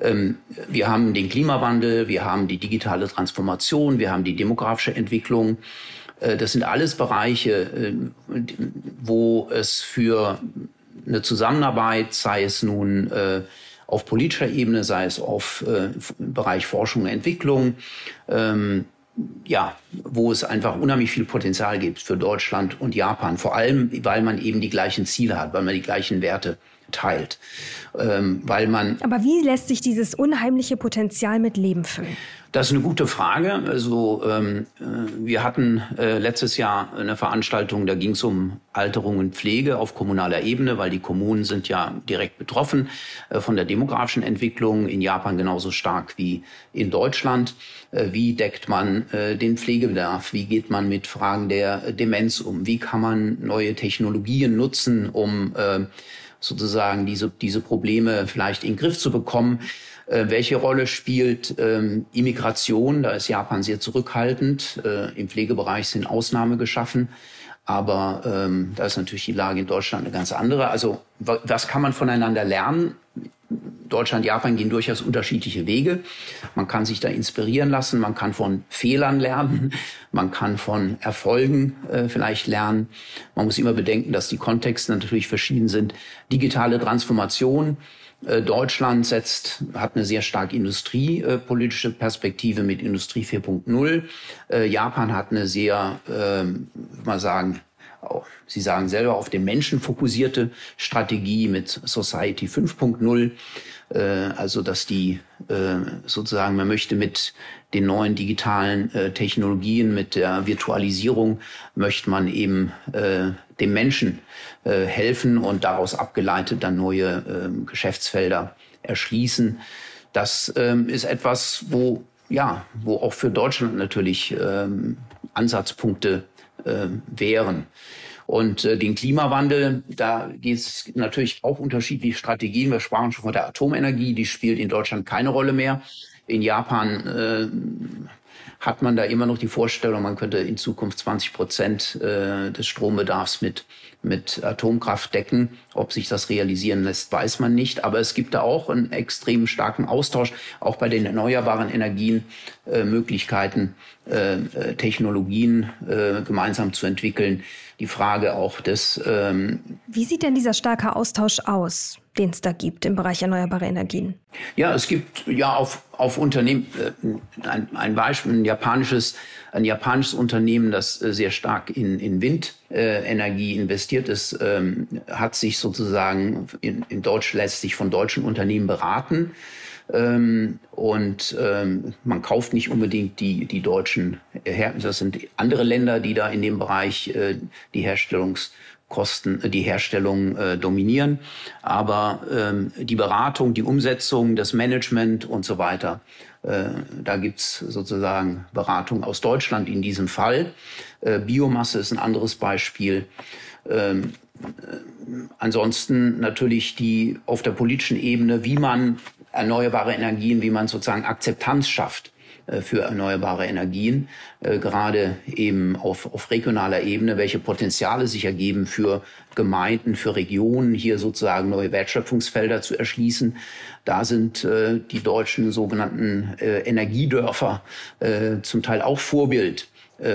Ähm, wir haben den Klimawandel, wir haben die digitale Transformation, wir haben die demografische Entwicklung. Äh, das sind alles Bereiche, äh, wo es für eine Zusammenarbeit, sei es nun auf politischer Ebene, sei es auf Bereich Forschung und Entwicklung, ähm, ja, wo es einfach unheimlich viel Potenzial gibt für Deutschland und Japan. Vor allem, weil man eben die gleichen Ziele hat, weil man die gleichen Werte teilt. Ähm, weil man. Aber wie lässt sich dieses unheimliche Potenzial mit Leben füllen? Das ist eine gute Frage. Also ähm, äh, wir hatten äh, letztes Jahr eine Veranstaltung, da ging es um Alterung und Pflege auf kommunaler Ebene, weil die Kommunen sind ja direkt betroffen äh, von der demografischen Entwicklung in Japan genauso stark wie in Deutschland. Äh, wie deckt man äh, den Pflegebedarf? Wie geht man mit Fragen der Demenz um? Wie kann man neue Technologien nutzen, um äh, sozusagen diese, diese Probleme vielleicht in den Griff zu bekommen? Äh, welche Rolle spielt ähm, Immigration? Da ist Japan sehr zurückhaltend. Äh, Im Pflegebereich sind Ausnahmen geschaffen. Aber ähm, da ist natürlich die Lage in Deutschland eine ganz andere. Also was kann man voneinander lernen? Deutschland, Japan gehen durchaus unterschiedliche Wege. Man kann sich da inspirieren lassen, man kann von Fehlern lernen, man kann von Erfolgen äh, vielleicht lernen. Man muss immer bedenken, dass die Kontexte natürlich verschieden sind. Digitale Transformation. Äh, Deutschland setzt, hat eine sehr stark industriepolitische Perspektive mit Industrie 4.0. Äh, Japan hat eine sehr, äh, mal sagen, Sie sagen selber, auf den Menschen fokussierte Strategie mit Society 5.0. Äh, also, dass die äh, sozusagen, man möchte mit den neuen digitalen äh, Technologien, mit der Virtualisierung, möchte man eben dem Menschen helfen und daraus abgeleitet dann neue ähm, Geschäftsfelder erschließen. Das ähm, ist etwas, wo ja, wo auch für Deutschland natürlich ähm, Ansatzpunkte äh, wären. Und äh, den Klimawandel, da geht es natürlich auch unterschiedliche Strategien. Wir sprachen schon von der Atomenergie, die spielt in Deutschland keine Rolle mehr. In Japan äh, hat man da immer noch die Vorstellung, man könnte in Zukunft 20 Prozent äh, des Strombedarfs mit, mit Atomkraft decken. Ob sich das realisieren lässt, weiß man nicht. Aber es gibt da auch einen extrem starken Austausch, auch bei den erneuerbaren Energien, äh, Möglichkeiten, äh, äh Technologien äh, gemeinsam zu entwickeln. Die Frage auch des. Ähm Wie sieht denn dieser starke Austausch aus? den es da gibt im Bereich erneuerbare Energien? Ja, es gibt ja auf, auf Unternehmen, äh, ein, ein Beispiel, ein japanisches, ein japanisches Unternehmen, das äh, sehr stark in, in Windenergie investiert ist, ähm, hat sich sozusagen in, in Deutsch lässt sich von deutschen Unternehmen beraten. Ähm, und ähm, man kauft nicht unbedingt die, die deutschen Her Das sind andere Länder, die da in dem Bereich äh, die Herstellungs- Kosten, äh, die Herstellung äh, dominieren. Aber ähm, die Beratung, die Umsetzung, das Management und so weiter, äh, da gibt's sozusagen Beratung aus Deutschland in diesem Fall. Äh, Biomasse ist ein anderes Beispiel. Ähm, äh, ansonsten natürlich die auf der politischen Ebene, wie man erneuerbare Energien, wie man sozusagen Akzeptanz schafft äh, für erneuerbare Energien, äh, gerade eben auf, auf regionaler Ebene, welche Potenziale sich ergeben für Gemeinden, für Regionen, hier sozusagen neue Wertschöpfungsfelder zu erschließen. Da sind äh, die deutschen sogenannten Energiedörfer zum Teil auch Vorbild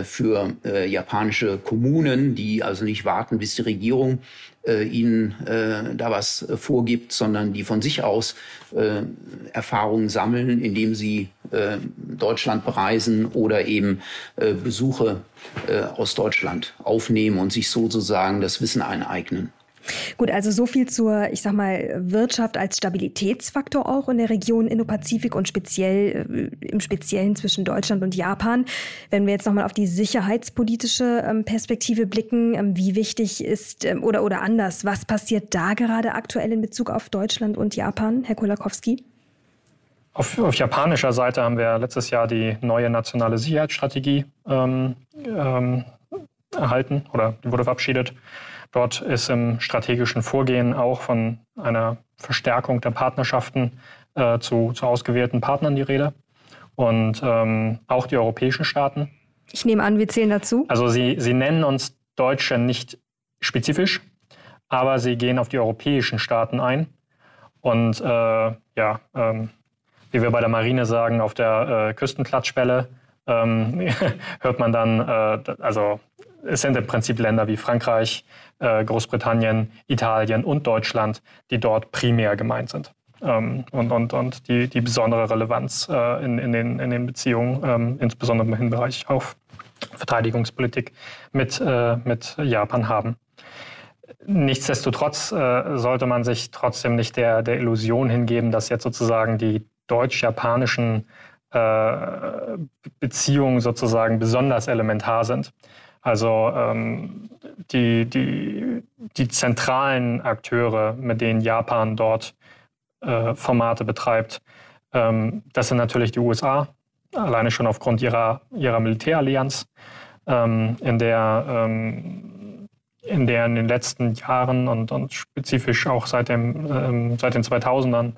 für japanische Kommunen, die also nicht warten, bis die Regierung äh, ihnen äh, da was äh, vorgibt, sondern die von sich aus äh, Erfahrungen sammeln, indem sie äh, Deutschland bereisen oder eben äh, Besuche äh, aus Deutschland aufnehmen und sich sozusagen das Wissen eineignen. Gut, also so viel zur, ich sag mal, Wirtschaft als Stabilitätsfaktor auch in der Region Indo-Pazifik und speziell äh, im Speziellen zwischen Deutschland und Japan. Wenn wir jetzt nochmal auf die sicherheitspolitische ähm, Perspektive blicken, ähm, wie wichtig ist ähm, oder, oder anders, was passiert da gerade aktuell in Bezug auf Deutschland und Japan, Herr Kolakowski? Auf, auf, japanischer Seite haben wir letztes Jahr die neue nationale Sicherheitsstrategie ähm, ähm, erhalten oder die wurde verabschiedet. Dort ist im strategischen Vorgehen auch von einer Verstärkung der Partnerschaften äh, zu, zu, ausgewählten Partnern die Rede. Und ähm, auch die europäischen Staaten. Ich nehme an, wir zählen dazu. Also Sie, Sie nennen uns Deutsche nicht spezifisch, aber Sie gehen auf die europäischen Staaten ein. Und äh, ja, ähm, wie wir bei der Marine sagen, auf der äh, Küstenklatschwelle ähm, hört man dann, äh, also es sind im Prinzip Länder wie Frankreich, äh, Großbritannien, Italien und Deutschland, die dort primär gemeint sind. Ähm, und, und, und die, die besondere Relevanz äh, in, in, den, in den Beziehungen, ähm, insbesondere im Bereich auf Verteidigungspolitik mit, äh, mit Japan haben. Nichtsdestotrotz sollte man sich trotzdem nicht der, der Illusion hingeben, dass jetzt sozusagen die deutsch-japanischen Beziehungen sozusagen besonders elementar sind. Also ähm, die, die, die zentralen Akteure, mit denen Japan dort äh, Formate betreibt, ähm, das sind natürlich die USA, alleine schon aufgrund ihrer, ihrer Militärallianz, ähm, in der ähm, in der in den letzten Jahren und, und spezifisch auch seit, dem, ähm, seit den 2000ern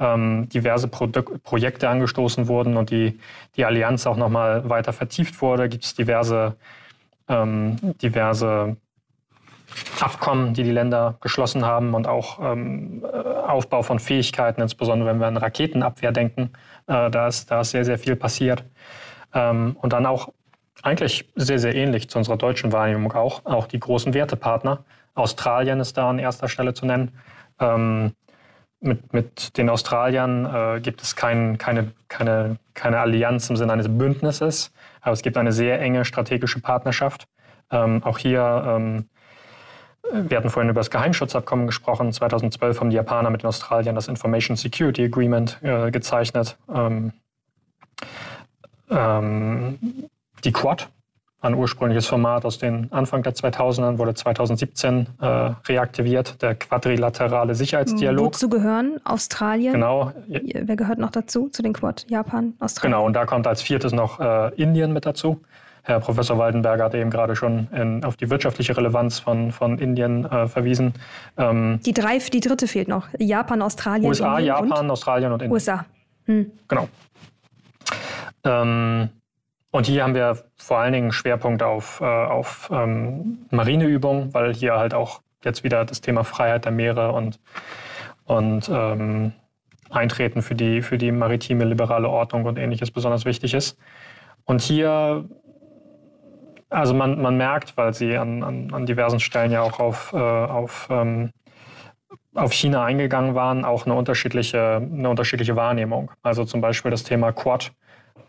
ähm, diverse Pro Projekte angestoßen wurden und die, die Allianz auch nochmal weiter vertieft wurde. Gibt es diverse, ähm, diverse Abkommen, die die Länder geschlossen haben und auch ähm, äh, Aufbau von Fähigkeiten, insbesondere wenn wir an Raketenabwehr denken. Äh, da, ist, da ist sehr, sehr viel passiert. Ähm, und dann auch eigentlich sehr, sehr ähnlich zu unserer deutschen Wahrnehmung auch, auch die großen Wertepartner. Australien ist da an erster Stelle zu nennen. Ähm, mit, mit den Australiern äh, gibt es kein, keine, keine, keine Allianz im Sinne eines Bündnisses, aber es gibt eine sehr enge strategische Partnerschaft. Ähm, auch hier, ähm, wir hatten vorhin über das Geheimschutzabkommen gesprochen. 2012 haben die Japaner mit den Australiern das Information Security Agreement äh, gezeichnet. Ähm, ähm die Quad, ein ursprüngliches Format aus den Anfang der 2000ern, wurde 2017 äh, reaktiviert, der quadrilaterale Sicherheitsdialog. Wozu gehören Australien? Genau. Wer gehört noch dazu, zu den Quad? Japan, Australien? Genau, und da kommt als viertes noch äh, Indien mit dazu. Herr Professor Waldenberger hat eben gerade schon in, auf die wirtschaftliche Relevanz von, von Indien äh, verwiesen. Ähm, die, drei, die dritte fehlt noch. Japan, Australien, USA, Indien Japan, und? Australien und Indien. USA. Hm. Genau. Ähm, und hier haben wir vor allen Dingen Schwerpunkt auf, äh, auf ähm, Marineübungen, weil hier halt auch jetzt wieder das Thema Freiheit der Meere und, und ähm, Eintreten für die, für die maritime liberale Ordnung und ähnliches besonders wichtig ist. Und hier, also man, man merkt, weil sie an, an, an diversen Stellen ja auch auf, äh, auf, ähm, auf China eingegangen waren, auch eine unterschiedliche, eine unterschiedliche Wahrnehmung. Also zum Beispiel das Thema Quad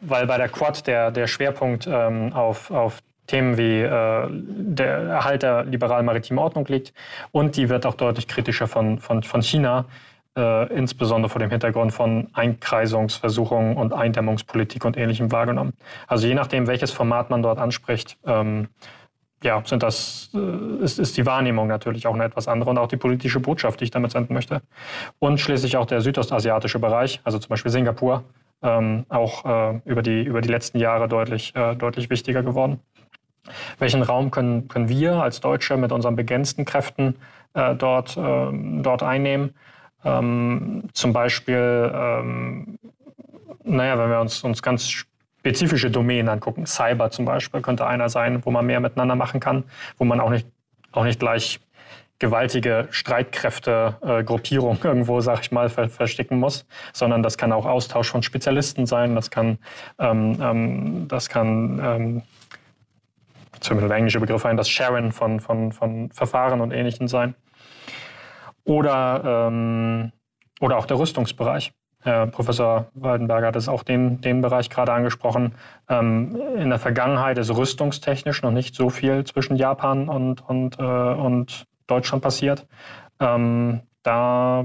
weil bei der Quad der, der Schwerpunkt ähm, auf, auf Themen wie äh, der Erhalt der liberalen maritimen Ordnung liegt. Und die wird auch deutlich kritischer von, von, von China, äh, insbesondere vor dem Hintergrund von Einkreisungsversuchungen und Eindämmungspolitik und Ähnlichem wahrgenommen. Also je nachdem, welches Format man dort anspricht, ähm, ja, sind das, äh, ist, ist die Wahrnehmung natürlich auch eine etwas andere und auch die politische Botschaft, die ich damit senden möchte. Und schließlich auch der südostasiatische Bereich, also zum Beispiel Singapur, ähm, auch äh, über, die, über die letzten Jahre deutlich, äh, deutlich wichtiger geworden. Welchen Raum können, können wir als Deutsche mit unseren begrenzten Kräften äh, dort, ähm, dort einnehmen? Ähm, zum Beispiel, ähm, naja, wenn wir uns, uns ganz spezifische Domänen angucken, Cyber zum Beispiel könnte einer sein, wo man mehr miteinander machen kann, wo man auch nicht, auch nicht gleich gewaltige Streitkräfte, äh, irgendwo, sag ich mal, ver verstecken muss, sondern das kann auch Austausch von Spezialisten sein, das kann, ähm, ähm, das kann ähm, zumindest der englische Begriff ein, das Sharen von, von, von Verfahren und Ähnlichem sein. Oder, ähm, oder auch der Rüstungsbereich. Herr Professor Waldenberger hat es auch den, den Bereich gerade angesprochen. Ähm, in der Vergangenheit ist rüstungstechnisch noch nicht so viel zwischen Japan und, und, äh, und Deutschland passiert. Ähm, da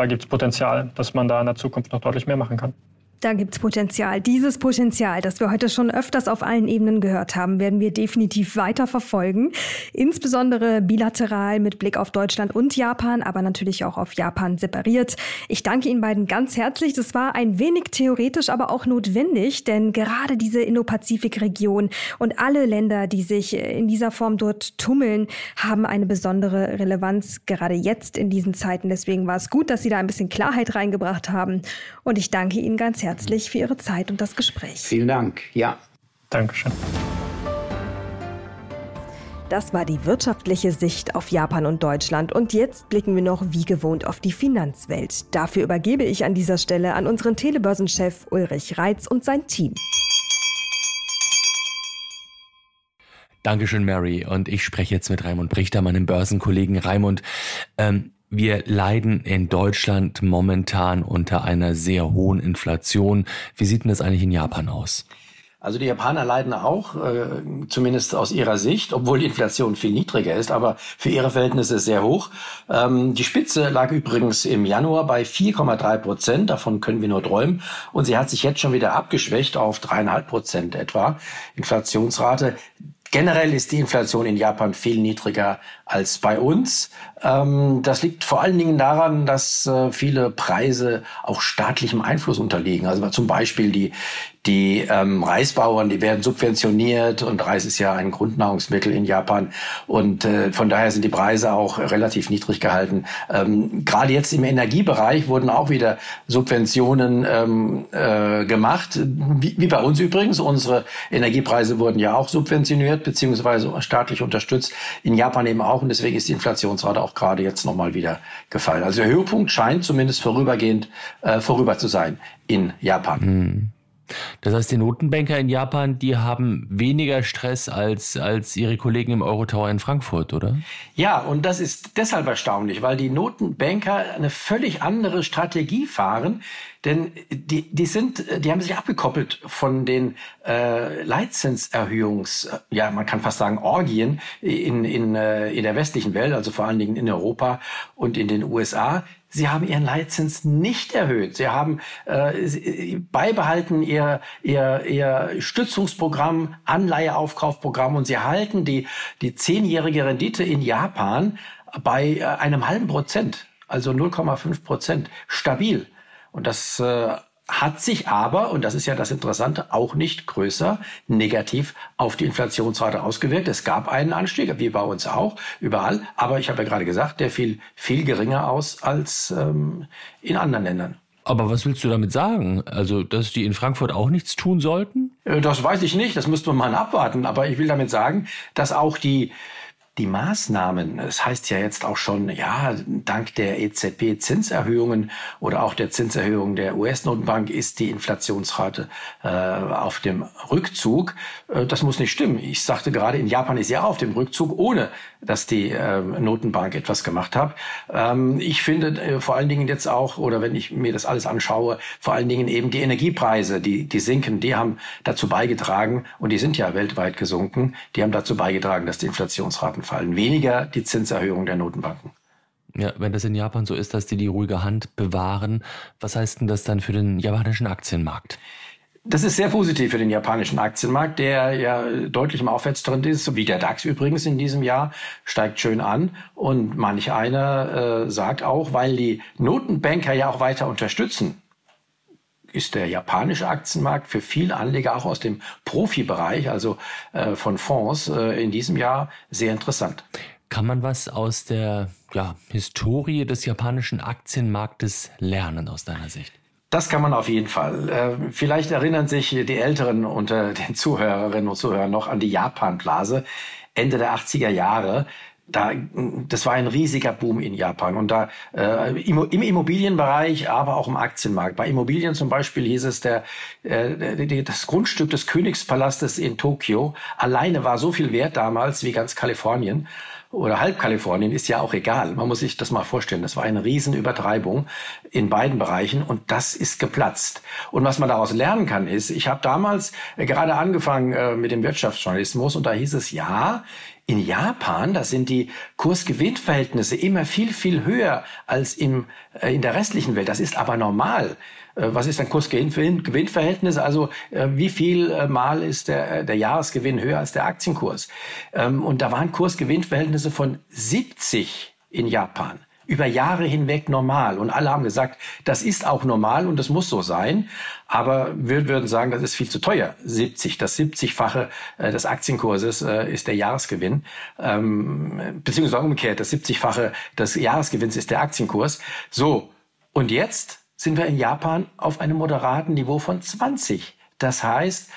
da gibt es Potenzial, dass man da in der Zukunft noch deutlich mehr machen kann. Da gibt's Potenzial. Dieses Potenzial, das wir heute schon öfters auf allen Ebenen gehört haben, werden wir definitiv weiter verfolgen. Insbesondere bilateral mit Blick auf Deutschland und Japan, aber natürlich auch auf Japan separiert. Ich danke Ihnen beiden ganz herzlich. Das war ein wenig theoretisch, aber auch notwendig, denn gerade diese Indo-Pazifik-Region und alle Länder, die sich in dieser Form dort tummeln, haben eine besondere Relevanz, gerade jetzt in diesen Zeiten. Deswegen war es gut, dass Sie da ein bisschen Klarheit reingebracht haben. Und ich danke Ihnen ganz herzlich herzlich für Ihre Zeit und das Gespräch. Vielen Dank. Ja. Dankeschön. Das war die wirtschaftliche Sicht auf Japan und Deutschland. Und jetzt blicken wir noch wie gewohnt auf die Finanzwelt. Dafür übergebe ich an dieser Stelle an unseren Telebörsenchef Ulrich Reitz und sein Team. Dankeschön, Mary. Und ich spreche jetzt mit Raimund Brichter, meinem Börsenkollegen Raimund. Ähm, wir leiden in Deutschland momentan unter einer sehr hohen Inflation. Wie sieht denn das eigentlich in Japan aus? Also die Japaner leiden auch, äh, zumindest aus ihrer Sicht, obwohl die Inflation viel niedriger ist, aber für ihre Verhältnisse sehr hoch. Ähm, die Spitze lag übrigens im Januar bei 4,3 Prozent, davon können wir nur träumen. Und sie hat sich jetzt schon wieder abgeschwächt auf dreieinhalb Prozent etwa. Inflationsrate. Generell ist die Inflation in Japan viel niedriger als bei uns. Ähm, das liegt vor allen Dingen daran, dass äh, viele Preise auch staatlichem Einfluss unterliegen. Also zum Beispiel die, die ähm, Reisbauern, die werden subventioniert und Reis ist ja ein Grundnahrungsmittel in Japan und äh, von daher sind die Preise auch relativ niedrig gehalten. Ähm, Gerade jetzt im Energiebereich wurden auch wieder Subventionen ähm, äh, gemacht, wie, wie bei uns übrigens. Unsere Energiepreise wurden ja auch subventioniert beziehungsweise staatlich unterstützt. In Japan eben auch und deswegen ist die Inflationsrate auch gerade jetzt nochmal wieder gefallen. Also der Höhepunkt scheint zumindest vorübergehend äh, vorüber zu sein in Japan. Hm. Das heißt, die Notenbanker in Japan, die haben weniger Stress als, als ihre Kollegen im Eurotower in Frankfurt, oder? Ja, und das ist deshalb erstaunlich, weil die Notenbanker eine völlig andere Strategie fahren. Denn die, die sind, die haben sich abgekoppelt von den äh, Leitzinserhöhungs, ja, man kann fast sagen Orgien in, in, äh, in der westlichen Welt, also vor allen Dingen in Europa und in den USA. Sie haben ihren Leitzins nicht erhöht. Sie haben äh, beibehalten ihr, ihr, ihr Stützungsprogramm, Anleiheaufkaufprogramm und sie halten die, die zehnjährige Rendite in Japan bei äh, einem halben Prozent, also 0,5 Prozent, stabil. Und das äh, hat sich aber, und das ist ja das Interessante, auch nicht größer negativ auf die Inflationsrate ausgewirkt. Es gab einen Anstieg, wie bei uns auch, überall. Aber ich habe ja gerade gesagt, der fiel viel geringer aus als ähm, in anderen Ländern. Aber was willst du damit sagen? Also, dass die in Frankfurt auch nichts tun sollten? Äh, das weiß ich nicht, das müsste man mal abwarten. Aber ich will damit sagen, dass auch die die Maßnahmen, es heißt ja jetzt auch schon, ja, dank der EZB-Zinserhöhungen oder auch der Zinserhöhung der US-Notenbank ist die Inflationsrate äh, auf dem Rückzug. Äh, das muss nicht stimmen. Ich sagte gerade, in Japan ist ja auf dem Rückzug, ohne dass die äh, Notenbank etwas gemacht hat. Ähm, ich finde äh, vor allen Dingen jetzt auch, oder wenn ich mir das alles anschaue, vor allen Dingen eben die Energiepreise, die, die sinken, die haben dazu beigetragen, und die sind ja weltweit gesunken, die haben dazu beigetragen, dass die Inflationsraten fallen, weniger die Zinserhöhung der Notenbanken. Ja, wenn das in Japan so ist, dass die die ruhige Hand bewahren, was heißt denn das dann für den japanischen Aktienmarkt? Das ist sehr positiv für den japanischen Aktienmarkt, der ja deutlich im Aufwärtstrend ist, so wie der DAX übrigens in diesem Jahr, steigt schön an. Und manch einer äh, sagt auch, weil die Notenbanker ja auch weiter unterstützen, ist der japanische Aktienmarkt für viele Anleger auch aus dem Profibereich, also äh, von Fonds, äh, in diesem Jahr sehr interessant. Kann man was aus der ja, Historie des japanischen Aktienmarktes lernen aus deiner Sicht? Das kann man auf jeden Fall. Äh, vielleicht erinnern sich die Älteren unter den Zuhörerinnen und Zuhörern noch an die Japan-Blase Ende der 80er Jahre da, das war ein riesiger Boom in Japan und da äh, im Immobilienbereich, aber auch im Aktienmarkt. Bei Immobilien zum Beispiel hieß es, der, äh, das Grundstück des Königspalastes in Tokio alleine war so viel wert damals wie ganz Kalifornien oder halb Kalifornien ist ja auch egal. Man muss sich das mal vorstellen. Das war eine Riesenübertreibung in beiden Bereichen und das ist geplatzt. Und was man daraus lernen kann, ist, ich habe damals äh, gerade angefangen äh, mit dem Wirtschaftsjournalismus und da hieß es, ja, in Japan, da sind die Kursgewinnverhältnisse immer viel, viel höher als im, äh, in der restlichen Welt. Das ist aber normal. Äh, was ist ein Kursgewinnverhältnis? Also äh, wie viel äh, Mal ist der, der Jahresgewinn höher als der Aktienkurs? Ähm, und da waren Kursgewinnverhältnisse von 70 in Japan über Jahre hinweg normal. Und alle haben gesagt, das ist auch normal und das muss so sein. Aber wir würden sagen, das ist viel zu teuer. 70, das 70-fache äh, des Aktienkurses äh, ist der Jahresgewinn. Ähm, beziehungsweise umgekehrt, das 70-fache des Jahresgewinns ist der Aktienkurs. So, und jetzt sind wir in Japan auf einem moderaten Niveau von 20. Das heißt,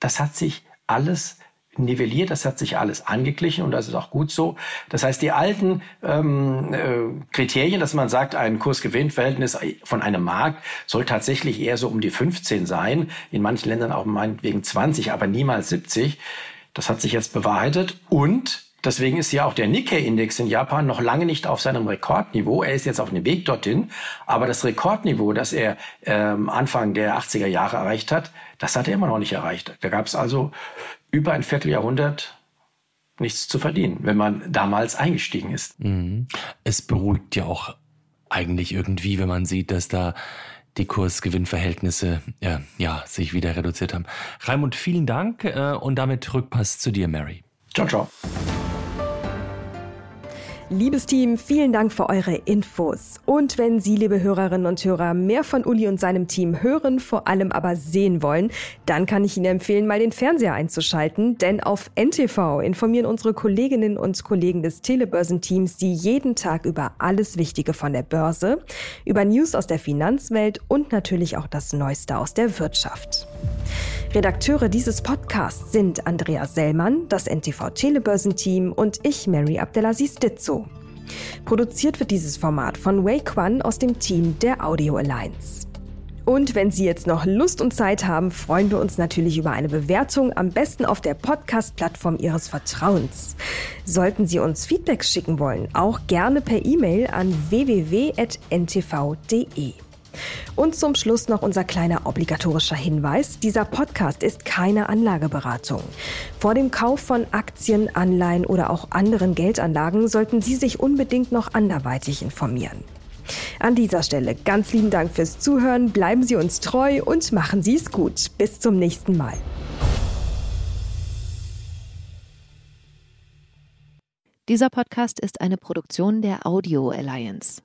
das hat sich alles nivelliert, das hat sich alles angeglichen und das ist auch gut so. Das heißt, die alten ähm, äh, Kriterien, dass man sagt, ein Kursgewinnverhältnis von einem Markt soll tatsächlich eher so um die 15 sein, in manchen Ländern auch meinetwegen 20, aber niemals 70. Das hat sich jetzt bewahrheitet und Deswegen ist ja auch der Nikkei-Index in Japan noch lange nicht auf seinem Rekordniveau. Er ist jetzt auf dem Weg dorthin. Aber das Rekordniveau, das er ähm, Anfang der 80er Jahre erreicht hat, das hat er immer noch nicht erreicht. Da gab es also über ein Vierteljahrhundert nichts zu verdienen, wenn man damals eingestiegen ist. Mhm. Es beruhigt ja auch eigentlich irgendwie, wenn man sieht, dass da die Kursgewinnverhältnisse äh, ja, sich wieder reduziert haben. Raimund, vielen Dank äh, und damit Rückpass zu dir, Mary. Ciao, ciao. Liebes Team, vielen Dank für eure Infos. Und wenn Sie, liebe Hörerinnen und Hörer, mehr von Uli und seinem Team hören, vor allem aber sehen wollen, dann kann ich Ihnen empfehlen, mal den Fernseher einzuschalten, denn auf NTV informieren unsere Kolleginnen und Kollegen des Telebörsenteams Sie jeden Tag über alles Wichtige von der Börse, über News aus der Finanzwelt und natürlich auch das Neueste aus der Wirtschaft. Redakteure dieses Podcasts sind Andrea Sellmann, das NTV Telebörsenteam und ich, Mary Abdelaziz Ditzo. Produziert wird dieses Format von Wei Quan aus dem Team der Audio Alliance. Und wenn Sie jetzt noch Lust und Zeit haben, freuen wir uns natürlich über eine Bewertung, am besten auf der Podcast-Plattform Ihres Vertrauens. Sollten Sie uns Feedback schicken wollen, auch gerne per E-Mail an www.ntv.de. Und zum Schluss noch unser kleiner obligatorischer Hinweis. Dieser Podcast ist keine Anlageberatung. Vor dem Kauf von Aktien, Anleihen oder auch anderen Geldanlagen sollten Sie sich unbedingt noch anderweitig informieren. An dieser Stelle ganz lieben Dank fürs Zuhören, bleiben Sie uns treu und machen Sie es gut. Bis zum nächsten Mal. Dieser Podcast ist eine Produktion der Audio Alliance.